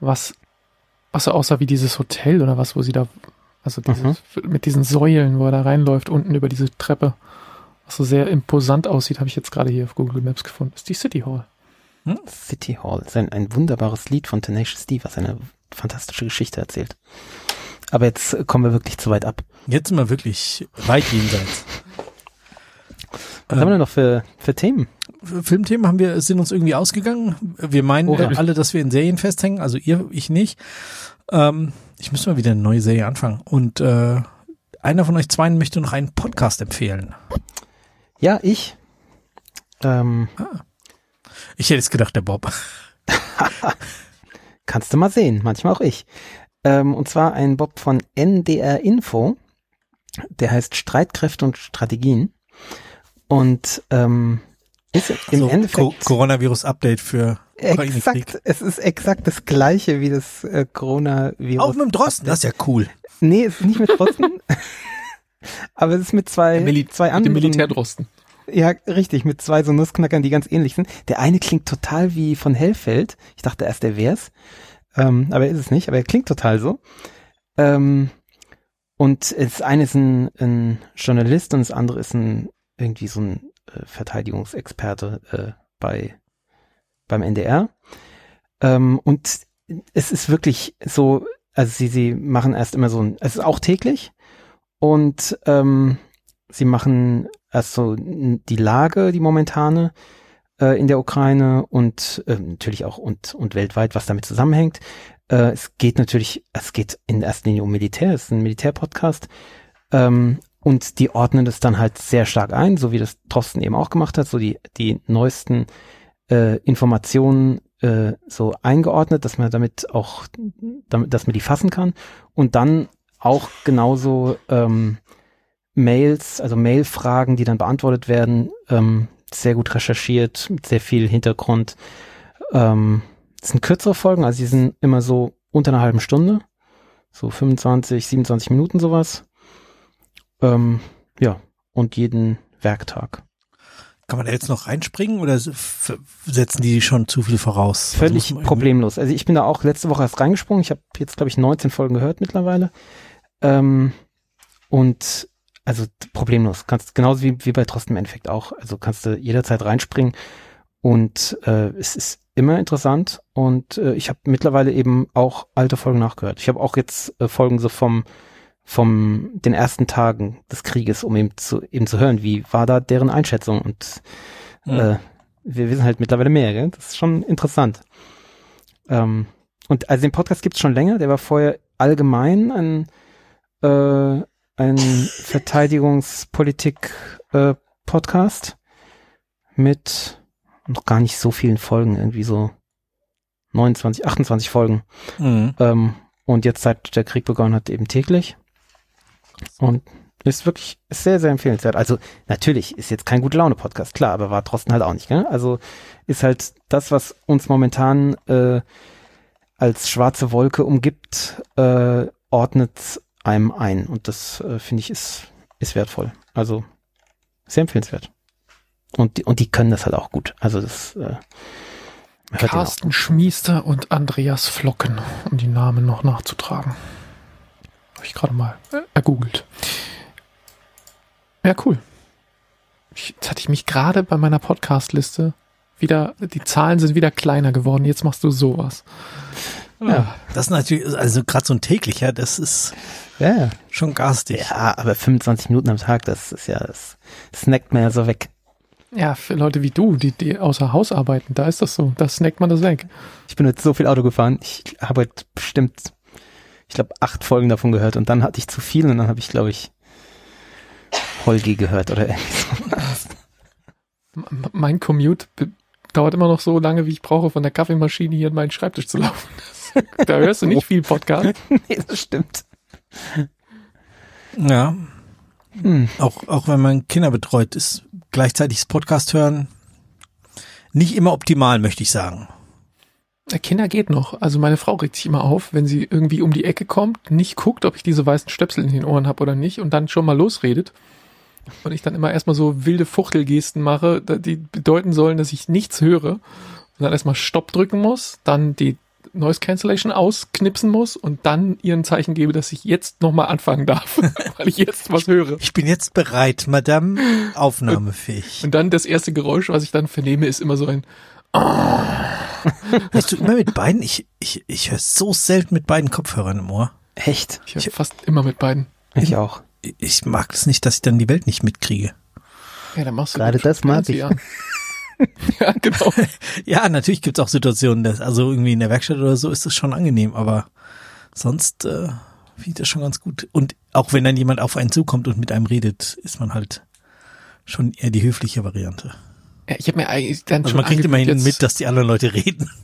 Was was so aussah wie dieses Hotel oder was, wo sie da, also dieses, Mhm. mit diesen Säulen, wo er da reinläuft, unten über diese Treppe, was so sehr imposant aussieht, habe ich jetzt gerade hier auf Google Maps gefunden. Ist die City Hall. City Hall. Ist ein, wunderbares Lied von Tenacious D, was eine fantastische Geschichte erzählt. Aber jetzt kommen wir wirklich zu weit ab. Jetzt sind wir wirklich weit jenseits. Was haben wir denn noch für, für Themen? Filmthemen haben wir, sind uns irgendwie ausgegangen. Wir meinen äh, alle, dass wir in Serien festhängen, also ihr, ich nicht. Ähm, ich müsste mal wieder eine neue Serie anfangen. Und äh, einer von euch zweien möchte noch einen Podcast empfehlen. Ja, ich. Ähm, Ich hätte es gedacht, der Bob. kannst du mal sehen, manchmal auch ich. Ähm, und zwar ein Bob von NDR Info, der heißt Streitkräfte und Strategien. Und ähm, ist im So, Endeffekt Co Coronavirus-Update für exakt, es ist exakt das gleiche wie das äh, Coronavirus. Auch mit dem Drosten, das ist ja cool. Nee, es ist nicht mit Drosten. Aber es ist mit zwei, Mili zwei mit dem anderen. Militärdrosten. Ja, richtig, mit zwei so Nussknackern, die ganz ähnlich sind. Der eine klingt total wie von Hellfeld. Ich dachte erst, der wär's. Ähm, aber er ist es nicht, aber er klingt total so. Ähm, und das eine ist ein, ein Journalist und das andere ist ein irgendwie so ein äh, Verteidigungsexperte äh, bei beim NDR. Ähm, und es ist wirklich so, also sie, sie machen erst immer so ein, es ist auch täglich und ähm, sie machen erst so die Lage, die momentane äh, in der Ukraine und äh, natürlich auch und, und weltweit, was damit zusammenhängt. Äh, es geht natürlich, es geht in erster Linie um Militär, es ist ein Militärpodcast. Ähm, und die ordnen das dann halt sehr stark ein, so wie das Thorsten eben auch gemacht hat, so die, die neuesten äh, Informationen äh, so eingeordnet, dass man damit auch, damit, dass man die fassen kann. Und dann auch genauso ähm, Mails, also Mailfragen, die dann beantwortet werden, ähm, sehr gut recherchiert, mit sehr viel Hintergrund. Ähm, das sind kürzere Folgen, also die sind immer so unter einer halben Stunde, so 25, 27 Minuten sowas. Ähm, ja, und jeden Werktag. Kann man da jetzt noch reinspringen oder setzen die schon zu viel voraus? Also Völlig irgendwie- problemlos. Also ich bin da auch letzte Woche erst reingesprungen. Ich habe jetzt, glaube ich, 19 Folgen gehört mittlerweile. Ähm, und also problemlos. Kannst genauso wie, wie bei Trosten im Endeffekt auch. Also kannst du jederzeit reinspringen. Und äh, es ist immer interessant. Und äh, ich habe mittlerweile eben auch alte Folgen nachgehört. Ich habe auch jetzt äh, Folgen so vom vom den ersten Tagen des Krieges, um eben zu eben zu hören, wie war da deren Einschätzung und Hm. äh, wir wissen halt mittlerweile mehr, gell? Das ist schon interessant. Ähm, und also den Podcast gibt's schon länger, der war vorher allgemein ein, äh, ein Verteidigungspolitik-Podcast mit noch gar nicht so vielen Folgen, irgendwie so 29, 28 Folgen. Mhm. Ähm, und jetzt seit der Krieg begonnen hat, eben täglich. Und ist wirklich ist sehr, sehr empfehlenswert. Also natürlich ist jetzt kein gute Laune-Podcast, klar, aber war trotzdem halt auch nicht. Gell? Also ist halt das, was uns momentan äh, als schwarze Wolke umgibt, äh, ordnet einem ein. Und das äh, finde ich ist, ist wertvoll. Also sehr empfehlenswert. Und die, und die können das halt auch gut. Also das äh. Carsten Schmiester und Andreas Flocken, um die Namen noch nachzutragen. Habe ich gerade mal äh, ergoogelt. Ja, cool. Ich, jetzt hatte ich mich gerade bei meiner Podcast-Liste wieder, die Zahlen sind wieder kleiner geworden. Jetzt machst du sowas. Ja. Das ist natürlich, also gerade so ein täglicher, das ist Ja, schon garstig. Ja, aber 25 Minuten am Tag, das ist ja, das snackt man ja so weg. Ja, für Leute wie du, die, die außer Haus arbeiten, da ist das so. Da snackt man das weg. Ich bin jetzt so viel Auto gefahren, ich habe heute bestimmt, ich glaube, acht Folgen davon gehört und dann hatte ich zu viel und dann habe ich, glaube ich, Holgi gehört oder irgendwie so. M- Mein Commute dauert immer noch so lange, wie ich brauche, von der Kaffeemaschine hier in meinen Schreibtisch zu laufen. Da hörst du nicht viel Podcast. nee, das stimmt. Ja, Hm. auch, auch wenn man Kinder betreut, ist gleichzeitig das Podcast hören nicht immer optimal, möchte ich sagen. Der Kinder geht noch. Also meine Frau regt sich immer auf, wenn sie irgendwie um die Ecke kommt, nicht guckt, ob ich diese weißen Stöpsel in den Ohren habe oder nicht und dann schon mal losredet. Und ich dann immer erstmal so wilde Fuchtelgesten mache, die bedeuten sollen, dass ich nichts höre. Und dann erstmal Stopp drücken muss, dann die Noise Cancellation ausknipsen muss und dann ihr ein Zeichen gebe, dass ich jetzt nochmal anfangen darf, weil ich jetzt was höre. Ich bin jetzt bereit, Madame, aufnahmefähig. Und dann das erste Geräusch, was ich dann vernehme, ist immer so ein Hörst du immer mit beiden? Ich, ich, ich höre so selten mit beiden Kopfhörern im Ohr. Echt? Ich höre fast immer mit beiden. Ich auch. Ich mag es nicht, dass ich dann die Welt nicht mitkriege. Ja, dann machst du Gerade das mag ich. Ja. ja, genau. Ja, natürlich gibt's auch Situationen, dass, also irgendwie in der Werkstatt oder so ist das schon angenehm, aber sonst äh, finde das schon ganz gut. Und auch wenn dann jemand auf einen zukommt und mit einem redet, ist man halt schon eher die höfliche Variante. Ja, ich habe mir eigentlich dann Also schon man kriegt immerhin jetzt- mit, dass die anderen Leute reden.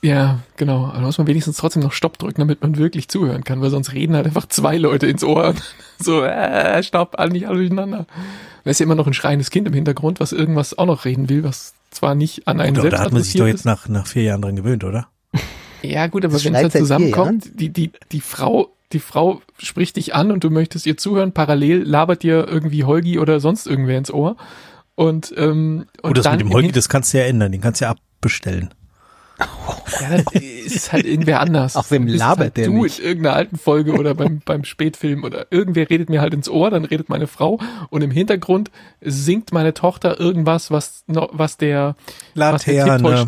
Ja, genau. Aber da muss man wenigstens trotzdem noch Stopp drücken, damit man wirklich zuhören kann, weil sonst reden halt einfach zwei Leute ins Ohr. So, äh, Stopp, alle nicht alle durcheinander. Da ist ja immer noch ein schreiendes Kind im Hintergrund, was irgendwas auch noch reden will, was zwar nicht an einen Oder, selbst da hat man sich doch jetzt nach, nach vier Jahren dran gewöhnt, oder? Ja, gut, aber wenn es vier zusammenkommt, die, die, die Frau, die Frau spricht dich an und du möchtest ihr zuhören, parallel labert dir irgendwie Holgi oder sonst irgendwer ins Ohr. Und, ähm, und Und das dann mit dem Holgi, das kannst du ja ändern, den kannst du ja abbestellen. Ja, das ist halt irgendwer anders. Auch wem Du bist labert halt der Du nicht? in irgendeiner alten Folge oder beim, beim Spätfilm oder irgendwer redet mir halt ins Ohr, dann redet meine Frau und im Hintergrund singt meine Tochter irgendwas, was noch, was der, was der Laterne.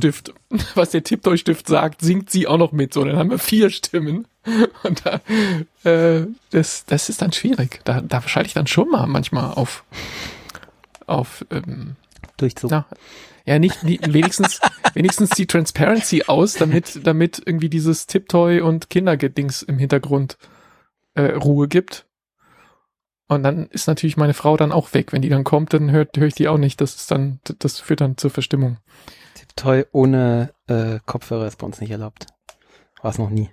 Was der Tipptoy-Stift sagt, singt sie auch noch mit. So, dann haben wir vier Stimmen. Und da, äh, das, das ist dann schwierig. Da, da schalte ich dann schon mal manchmal auf, auf, ähm, Durchzug. ja, ja nicht, nicht wenigstens, wenigstens die Transparency aus, damit, damit irgendwie dieses Tiptoy und Kindergedings im Hintergrund äh, Ruhe gibt. Und dann ist natürlich meine Frau dann auch weg. Wenn die dann kommt, dann hört höre ich die auch nicht. Das ist dann, das führt dann zur Verstimmung. Tiptoy ohne äh, Kopfhörer ist bei uns nicht erlaubt. War es noch nie.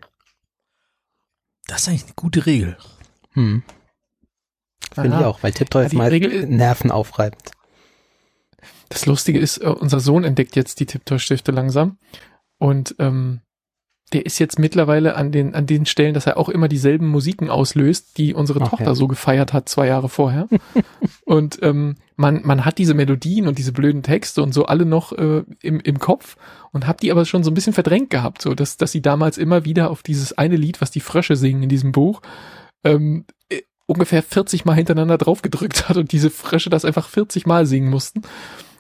Das ist eigentlich eine gute Regel. Hm. Finde ich auch, weil Tiptoy Ja, ist meist Regel- nervenaufreibend. Das Lustige ist, äh, unser Sohn entdeckt jetzt die Tiptoy-Stifte langsam. Und ähm, der ist jetzt mittlerweile an den, an den Stellen, dass er auch immer dieselben Musiken auslöst, die unsere Ach, Tochter ja. so gefeiert hat, zwei Jahre vorher. und ähm, man, man hat diese Melodien und diese blöden Texte und so alle noch äh, im, im Kopf und hab die aber schon so ein bisschen verdrängt gehabt, so dass, dass sie damals immer wieder auf dieses eine Lied, was die Frösche singen in diesem Buch, ähm, äh, ungefähr 40 Mal hintereinander draufgedrückt hat und diese Frösche das einfach 40 Mal singen mussten.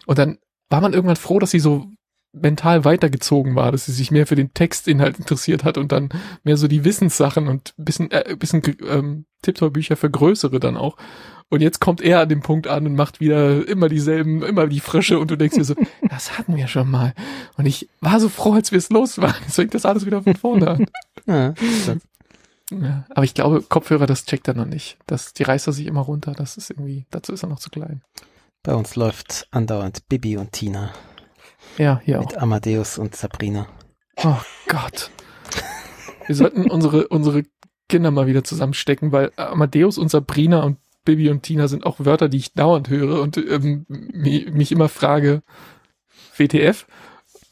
Und dann war man irgendwann froh, dass sie so mental weitergezogen war, dass sie sich mehr für den Textinhalt interessiert hat und dann mehr so die Wissenssachen und bisschen, äh, bisschen ähm, Tiptoy-Bücher für größere dann auch. Und jetzt kommt er an dem Punkt an und macht wieder immer dieselben, immer die Frösche und du denkst dir so, das hatten wir schon mal. Und ich war so froh, als wir es los waren. Jetzt fängt das alles wieder von vorne an. Ja, Ja, aber ich glaube, Kopfhörer, das checkt er noch nicht. Das, die reißt er sich immer runter. Das ist irgendwie, dazu ist er noch zu klein. Bei uns läuft andauernd Bibi und Tina Ja, hier auch. mit Amadeus und Sabrina. Oh Gott. Wir sollten unsere, unsere Kinder mal wieder zusammenstecken, weil Amadeus und Sabrina und Bibi und Tina sind auch Wörter, die ich dauernd höre und ähm, mi- mich immer frage, WTF?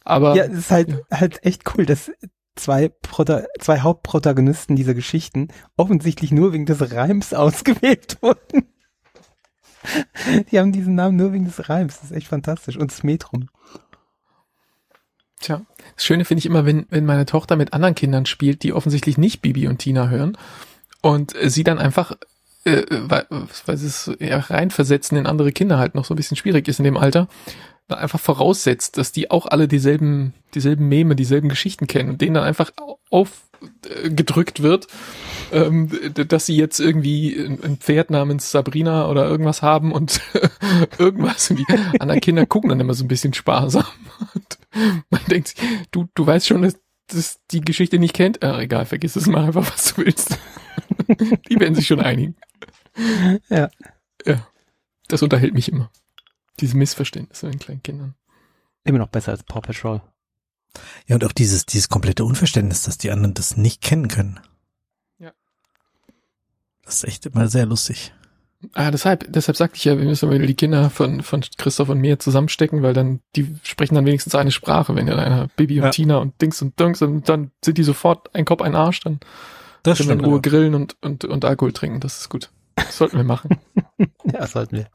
Aber Ja, es ist halt, halt echt cool, dass zwei, Prota zwei Hauptprotagonisten dieser Geschichten offensichtlich nur wegen des Reims ausgewählt wurden. Die haben diesen Namen nur wegen des Reims. Das ist echt fantastisch. Und das Metrum. Tja, das Schöne finde ich immer, wenn, wenn meine Tochter mit anderen Kindern spielt, die offensichtlich nicht Bibi und Tina hören und äh, sie dann einfach, äh, weil, weil sie es ja reinversetzen in andere Kinder halt noch so ein bisschen schwierig ist in dem Alter, da einfach voraussetzt, dass die auch alle dieselben, dieselben Meme, dieselben Geschichten kennen und denen dann einfach aufgedrückt wird, ähm, dass sie jetzt irgendwie ein Pferd namens Sabrina oder irgendwas haben und irgendwas. Und die anderen Kinder gucken dann immer so ein bisschen sparsam. Und man denkt, sich, du, du weißt schon, dass, dass die Geschichte nicht kennt. Äh, egal, vergiss es mal einfach, was du willst. die werden sich schon einigen. Ja. Ja. Das unterhält mich immer. Diese Missverständnisse in den kleinen Kindern. Immer noch besser als Paw Patrol. Ja, und auch dieses, dieses komplette Unverständnis, dass die anderen das nicht kennen können. Das ist echt immer sehr lustig. Ah, deshalb, deshalb sagte ich ja, wir müssen wieder die Kinder von, von Christoph und mir zusammenstecken, weil dann, die sprechen dann wenigstens eine Sprache, wenn ja einer Bibi und Ja. Tina und Dings und Dunks und dann sind die sofort ein Kopf, ein Arsch, dann Das können wir in. Ruhe ja. grillen und, und, und Alkohol trinken, das ist gut. Das sollten wir machen. Ja, sollten wir.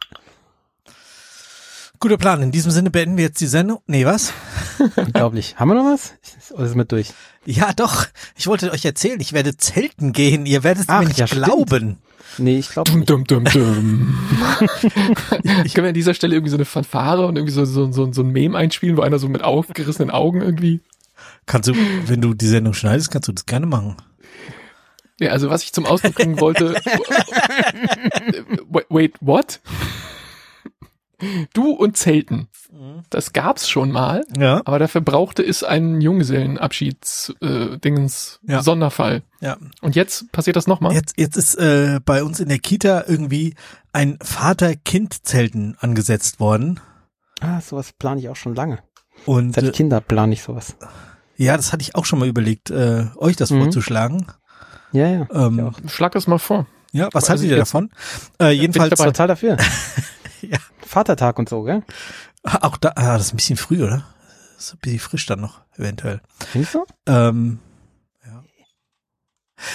Guter Plan. In diesem Sinne beenden wir jetzt die Sendung. Nee, was? Unglaublich. Haben wir noch was? Oder ist mit durch? Ja, doch. Ich wollte euch erzählen, ich werde zelten gehen. Ihr werdet es mir nicht ja, stimmt. glauben. Nee, ich glaube Dum, nicht. dum, dum, dum. Können wir an dieser Stelle irgendwie so eine Fanfare und irgendwie so, so, so, so ein Meme einspielen, wo einer so mit aufgerissenen Augen irgendwie. Kannst du, wenn du die Sendung schneidest, kannst du das gerne machen. Ja, also was ich zum Ausdruck bringen wollte. wait, wait, what? Du und Zelten. Das gab's schon mal, Ja. aber dafür brauchte es einen Junggesellenabschieds-Dingens äh, Dingens Ja. Sonderfall. Ja. Und jetzt passiert das nochmal? Jetzt, jetzt ist äh, bei uns in der Kita irgendwie ein Vater-Kind-Zelten angesetzt worden. Ah, sowas plane ich auch schon lange. Und Seit äh, Kinder plane ich sowas. ja, das hatte ich auch schon mal überlegt, äh, euch das Mhm. vorzuschlagen. Ja, ja. Ähm, Ich ja. Schlag das mal vor. was Also haltet ihr davon? Äh, jedenfalls dabei. Total dafür. Ja. Vatertag und so, gell? auch da, ah, das ist ein bisschen früh, oder? Das ist ein bisschen frisch dann noch, eventuell. Findest du? Ähm, ja.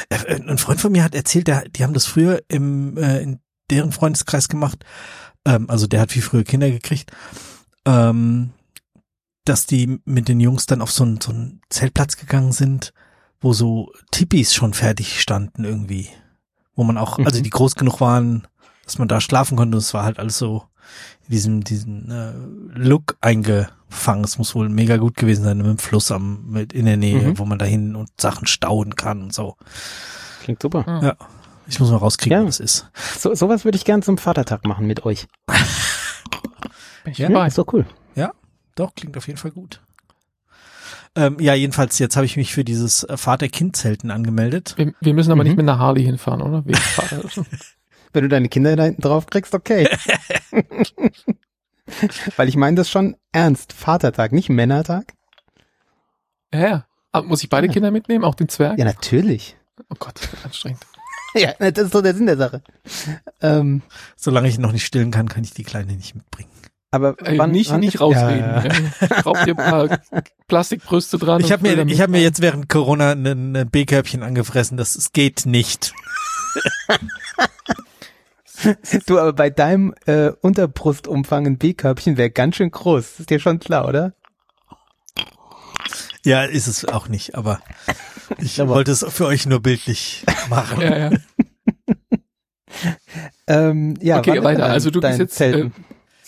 Äh, Ein Freund von mir hat erzählt, der, die haben das früher im, äh, in deren Freundeskreis gemacht. Ähm, also der hat viel früher Kinder gekriegt. Ähm, dass die mit den Jungs dann auf so einen, so einen Zeltplatz gegangen sind, wo so Tippis schon fertig standen irgendwie. Wo man auch, also Mhm. die groß genug waren, dass man da schlafen konnte. Es war halt alles so in diesem, diesen äh, Look eingefangen. Es muss wohl mega gut gewesen sein mit dem Fluss am, mit in der Nähe, Mhm. wo man da hin und Sachen stauen kann und so. Klingt super. Hm. Ja. Ich muss mal rauskriegen, Ja. was ist. So, sowas würde ich gern zum Vatertag machen mit euch. Ja, dabei. ist doch cool. Doch, klingt auf jeden Fall gut. Ähm, ja, jedenfalls, jetzt habe ich mich für dieses Vater-Kind-Zelten angemeldet. Wir, wir müssen aber Mhm. nicht mit einer Harley hinfahren, oder? Wenn du deine Kinder da hinten drauf kriegst, okay. Weil ich meine das schon ernst. Vatertag, nicht Männertag. ja, ja. Aber muss ich beide Ja. Kinder mitnehmen? Auch den Zwerg? Ja, natürlich. Oh Gott, das wird anstrengend. Ja, das ist so der Sinn der Sache. Ähm, Solange ich ihn noch nicht stillen kann, kann ich die Kleine nicht mitbringen. aber Ey, wann, nicht, wann nicht rausreden. Ja, ja. Schraubt ihr ein paar Plastikbrüste dran. Ich habe mir, ich habe mir jetzt während Corona ein ein B-Körbchen angefressen. Das, es geht nicht. Du, aber bei deinem äh, Unterbrustumfang ein B-Körbchen wäre ganz schön groß. Ist dir schon klar, oder? Ja, ist es auch nicht, aber ich Aber- wollte es für euch nur bildlich machen. Ja, ja. Ähm, ja, okay, weiter. Also du gehst jetzt, äh,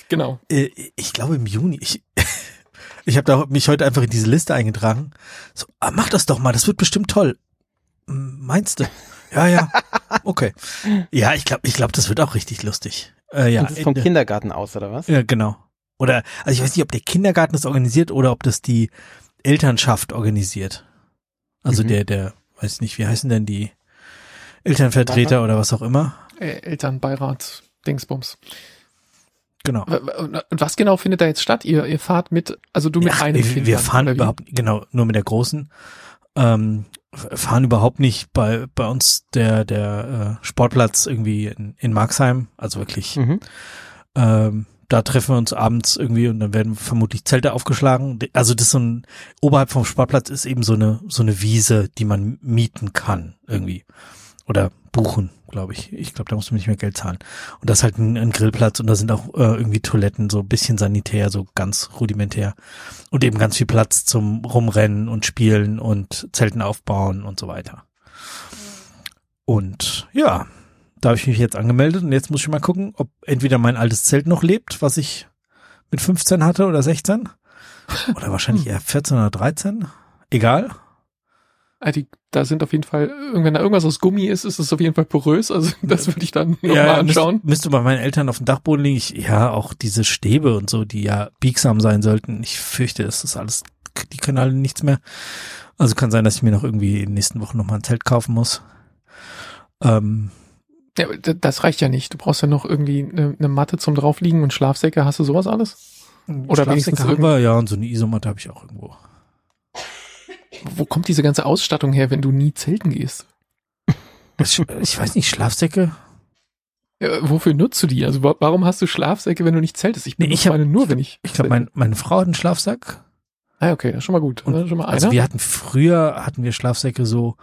genau. Äh, Ich glaube im Juni. Ich, ich habe da mich heute einfach in diese Liste eingetragen. So, ah, mach das doch mal, das wird bestimmt toll. Meinst du? Ja, ja. Okay. Ja, ich glaube, ich glaube, das wird auch richtig lustig. Äh, ja, Und das ist vom äh, Kindergarten aus, oder was? ja, genau. Oder also ich weiß nicht, ob der Kindergarten das organisiert oder ob das die Elternschaft organisiert. Also Mhm. der, der, weiß nicht, wie heißen denn die Elternvertreter oder was auch immer. Äh, Elternbeirat, Dingsbums. Genau. Und was genau findet da jetzt statt? Ihr, ihr fahrt mit, also du mit Ach, einem wir, wir fahren überhaupt, genau, nur mit der großen. Ähm, fahren überhaupt nicht bei, bei uns der, der äh, Sportplatz irgendwie in, in Marxheim, also wirklich, Mhm. ähm, da treffen wir uns abends irgendwie und dann werden vermutlich Zelte aufgeschlagen. Also das ist so ein, oberhalb vom Sportplatz ist eben so eine, so eine Wiese, die man mieten kann irgendwie. Oder buchen, glaube ich. Ich glaube, da musst du nicht mehr Geld zahlen. Und das ist halt ein, ein Grillplatz und da sind auch äh, irgendwie Toiletten, so ein bisschen sanitär, so ganz rudimentär. Und eben ganz viel Platz zum Rumrennen und Spielen und Zelten aufbauen und so weiter. Und ja, da habe ich mich jetzt angemeldet und jetzt muss ich mal gucken, ob entweder mein altes Zelt noch lebt, was ich mit 15 hatte oder 16. Oder wahrscheinlich eher 14 oder 13. Egal. Ah, die, da sind auf jeden Fall, wenn da irgendwas aus Gummi ist, ist es auf jeden Fall porös. Also das würde ich dann nochmal anschauen. Müsste, müsste bei meinen Eltern auf dem Dachboden liegen. Ich, ja, auch diese Stäbe und so, die ja biegsam sein sollten. Ich fürchte, es ist alles, die können alle nichts mehr. Also kann sein, dass ich mir noch irgendwie in den nächsten Wochen nochmal ein Zelt kaufen muss. Ähm, Ja, das reicht ja nicht. Du brauchst ja noch irgendwie eine, eine Matte zum draufliegen und Schlafsäcke. Hast du sowas alles? Oder wenigstens Schlafsäcke haben wir, ja, und so eine Isomatte habe ich auch irgendwo. Wo kommt diese ganze Ausstattung her, wenn du nie zelten gehst? Ich, ich weiß nicht, Schlafsäcke? Ja, wofür nutzt du die? Also wa warum hast du Schlafsäcke, wenn du nicht zeltest? Ich Nee, ich hab- meine nur, wenn ich. Ich glaube, mein, meine Frau hat einen Schlafsack. Ah, okay, das ist schon mal gut. Und- schon mal Also wir hatten früher, hatten wir Schlafsäcke so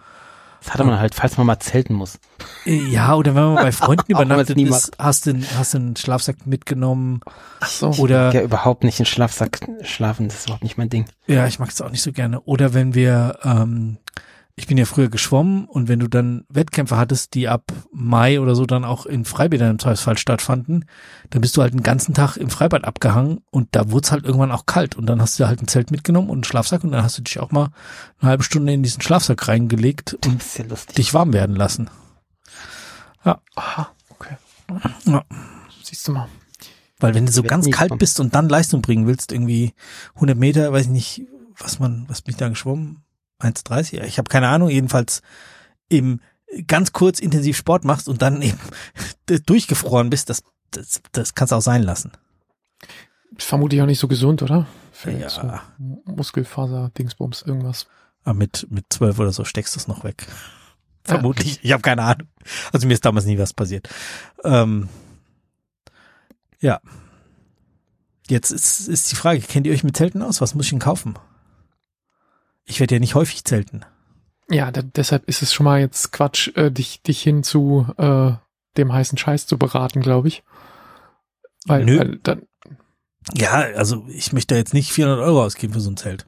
Das hatte man halt, falls man mal zelten muss. Ja, oder wenn man bei Freunden übernachtet ist, hast du hast du einen Schlafsack mitgenommen Ach so. oder Ja, überhaupt nicht in Schlafsack schlafen, das ist überhaupt nicht mein Ding. Ja, ich mag es auch nicht so gerne. Oder wenn wir, ähm, ich bin ja früher geschwommen und wenn du dann Wettkämpfe hattest, die ab Mai oder so dann auch in Freibädern im Zweifelsfall stattfanden, dann bist du halt den ganzen Tag im Freibad abgehangen und da wurde es halt irgendwann auch kalt und dann hast du halt ein Zelt mitgenommen und einen Schlafsack und dann hast du dich auch mal eine halbe Stunde in diesen Schlafsack reingelegt und ja dich warm werden lassen. Aha, okay. Ja. Siehst du mal. Weil wenn du so ganz kalt kommen. bist und dann Leistung bringen willst, irgendwie 100 Meter, weiß ich nicht, was man, was bin ich da geschwommen? 1,30? Ich habe keine Ahnung. Jedenfalls eben ganz kurz intensiv Sport machst und dann eben durchgefroren bist, das, das, das kannst du auch sein lassen. Vermutlich auch nicht so gesund, oder? Ja. so Muskelfaser, Dingsbums, irgendwas. Aber mit, mit zwölf oder so steckst du es noch weg. Vermutlich. Ich habe keine Ahnung. Also mir ist damals nie was passiert. Ähm, ja. Jetzt ist, ist die Frage, kennt ihr euch mit Zelten aus? Was muss ich denn kaufen? Ich werde ja nicht häufig zelten. Ja, da, deshalb ist es schon mal jetzt Quatsch, äh, dich, dich hin zu äh, dem heißen Scheiß zu beraten, glaube ich. Weil, Nö. weil dann, Ja, also ich möchte jetzt nicht 400 Euro ausgeben für so ein Zelt.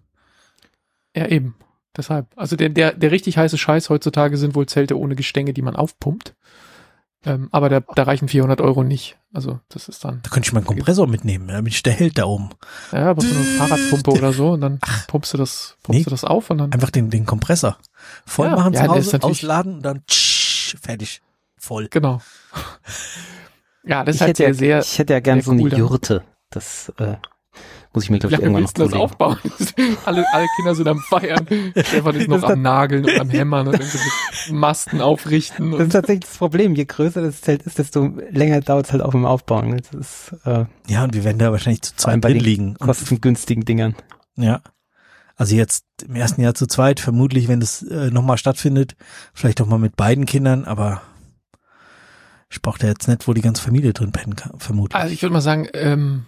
ja eben. Deshalb. Also der, der, der richtig heiße Scheiß heutzutage sind wohl Zelte ohne Gestänge, die man aufpumpt. Ähm, aber da, da reichen 400 Euro nicht. Also das ist dann, Da könnte ich mal einen Kompressor mitnehmen, damit ich der hält da oben. ja, aber so eine Fahrradpumpe oder so und dann pumpst du das, pumpst Nee. du das auf und dann, Einfach den, den Kompressor voll Ja, machen ja, zu Hause, ausladen und dann tsch, fertig. Voll. genau. Ja, das Ich ist halt hätte, ja, sehr, sehr, ich hätte ja gern sehr so eine cool. Jurte. Das äh, muss ich mir, glaube ich, irgendwann noch das aufbauen? alle, alle Kinder sind am Feiern. Stefan ist noch Das am Nageln und am Hämmern und irgendwelche Masten aufrichten. Das ist tatsächlich das Problem. Je größer das Zelt ist, desto länger dauert es halt auch im Aufbauen. Das ist äh, Ja, und wir werden da wahrscheinlich zu zweit bei drin den liegen. Kostengünstigen Dingern. ja. Also jetzt im ersten Jahr zu zweit, vermutlich, wenn das äh, nochmal stattfindet, vielleicht auch mal mit beiden Kindern, aber ich brauche da jetzt nicht, wo die ganze Familie drin pennen kann, vermutlich. also ich würde mal sagen, ähm,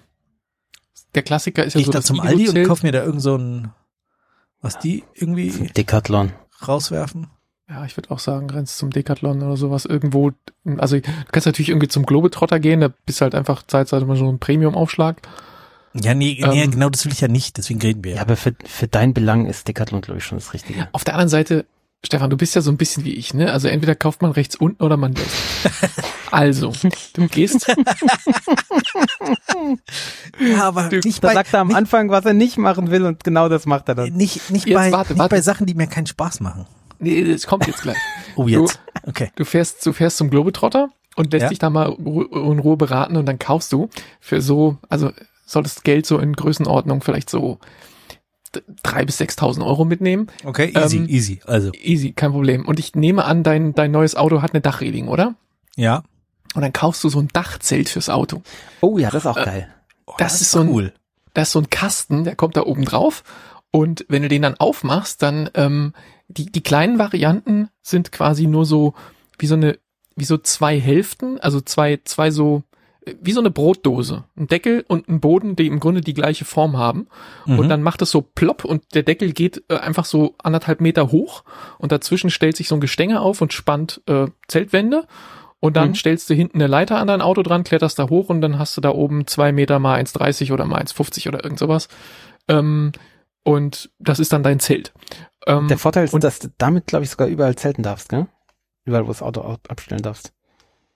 der Klassiker ist ja ich so da das zum Aldi und kauf mir da irgend so ein, was die irgendwie Decathlon. rauswerfen. Ja, ich würde auch sagen, rennst zum Decathlon oder sowas irgendwo. Also du kannst natürlich irgendwie zum Globetrotter gehen, da bist du halt einfach zeitweise mal so ein Premium-Aufschlag. Ja, nee, nee Ähm, genau das will ich ja nicht, deswegen reden wir. Ja, aber für, für dein Belang ist Decathlon, glaube ich, schon das Richtige. Auf der anderen Seite, Stefan, du bist ja so ein bisschen wie ich, ne? Also entweder kauft man rechts unten oder man lässt. Also, du gehst, ja aber Du- nicht Da bei, sagt er am Anfang, was er nicht machen will und genau das macht er dann. nicht, nicht Jetzt bei, warte, nicht warte. bei Sachen, die mir keinen Spaß machen. nee, das kommt jetzt gleich. Oh, jetzt. Okay. Du fährst, du fährst zum Globetrotter und lässt Ja. dich da mal in Ruhe beraten und dann kaufst du für so, also solltest Geld so in Größenordnung vielleicht so drei bis 6.000 Euro mitnehmen. Okay, easy, Ähm, easy. Also, Easy, kein Problem. Und ich nehme an, dein, dein neues Auto hat eine Dachreling, oder? ja. Und dann kaufst du so ein Dachzelt fürs Auto. Oh ja, das ist auch geil. Oh, Das ist so ein- cool. Da ist so ein Kasten, der kommt da oben drauf. Und wenn du den dann aufmachst, dann ähm, die, die kleinen Varianten sind quasi nur so wie so eine, wie so zwei Hälften, also zwei, zwei so, äh, wie so eine Brotdose. Ein Deckel und ein Boden, die im Grunde die gleiche Form haben. Und Mhm. dann macht es so plopp und der Deckel geht äh, einfach so anderthalb Meter hoch und dazwischen stellt sich so ein Gestänge auf und spannt äh, Zeltwände. Und dann Mhm. stellst du hinten eine Leiter an dein Auto dran, kletterst da hoch und dann hast du da oben zwei Meter mal 1,30 oder mal 1,50 oder irgend sowas. Ähm, und das ist dann dein Zelt. Ähm, Der Vorteil ist, und- dass du damit, glaube ich, sogar überall zelten darfst, gell? Überall, wo das Auto au- abstellen darfst.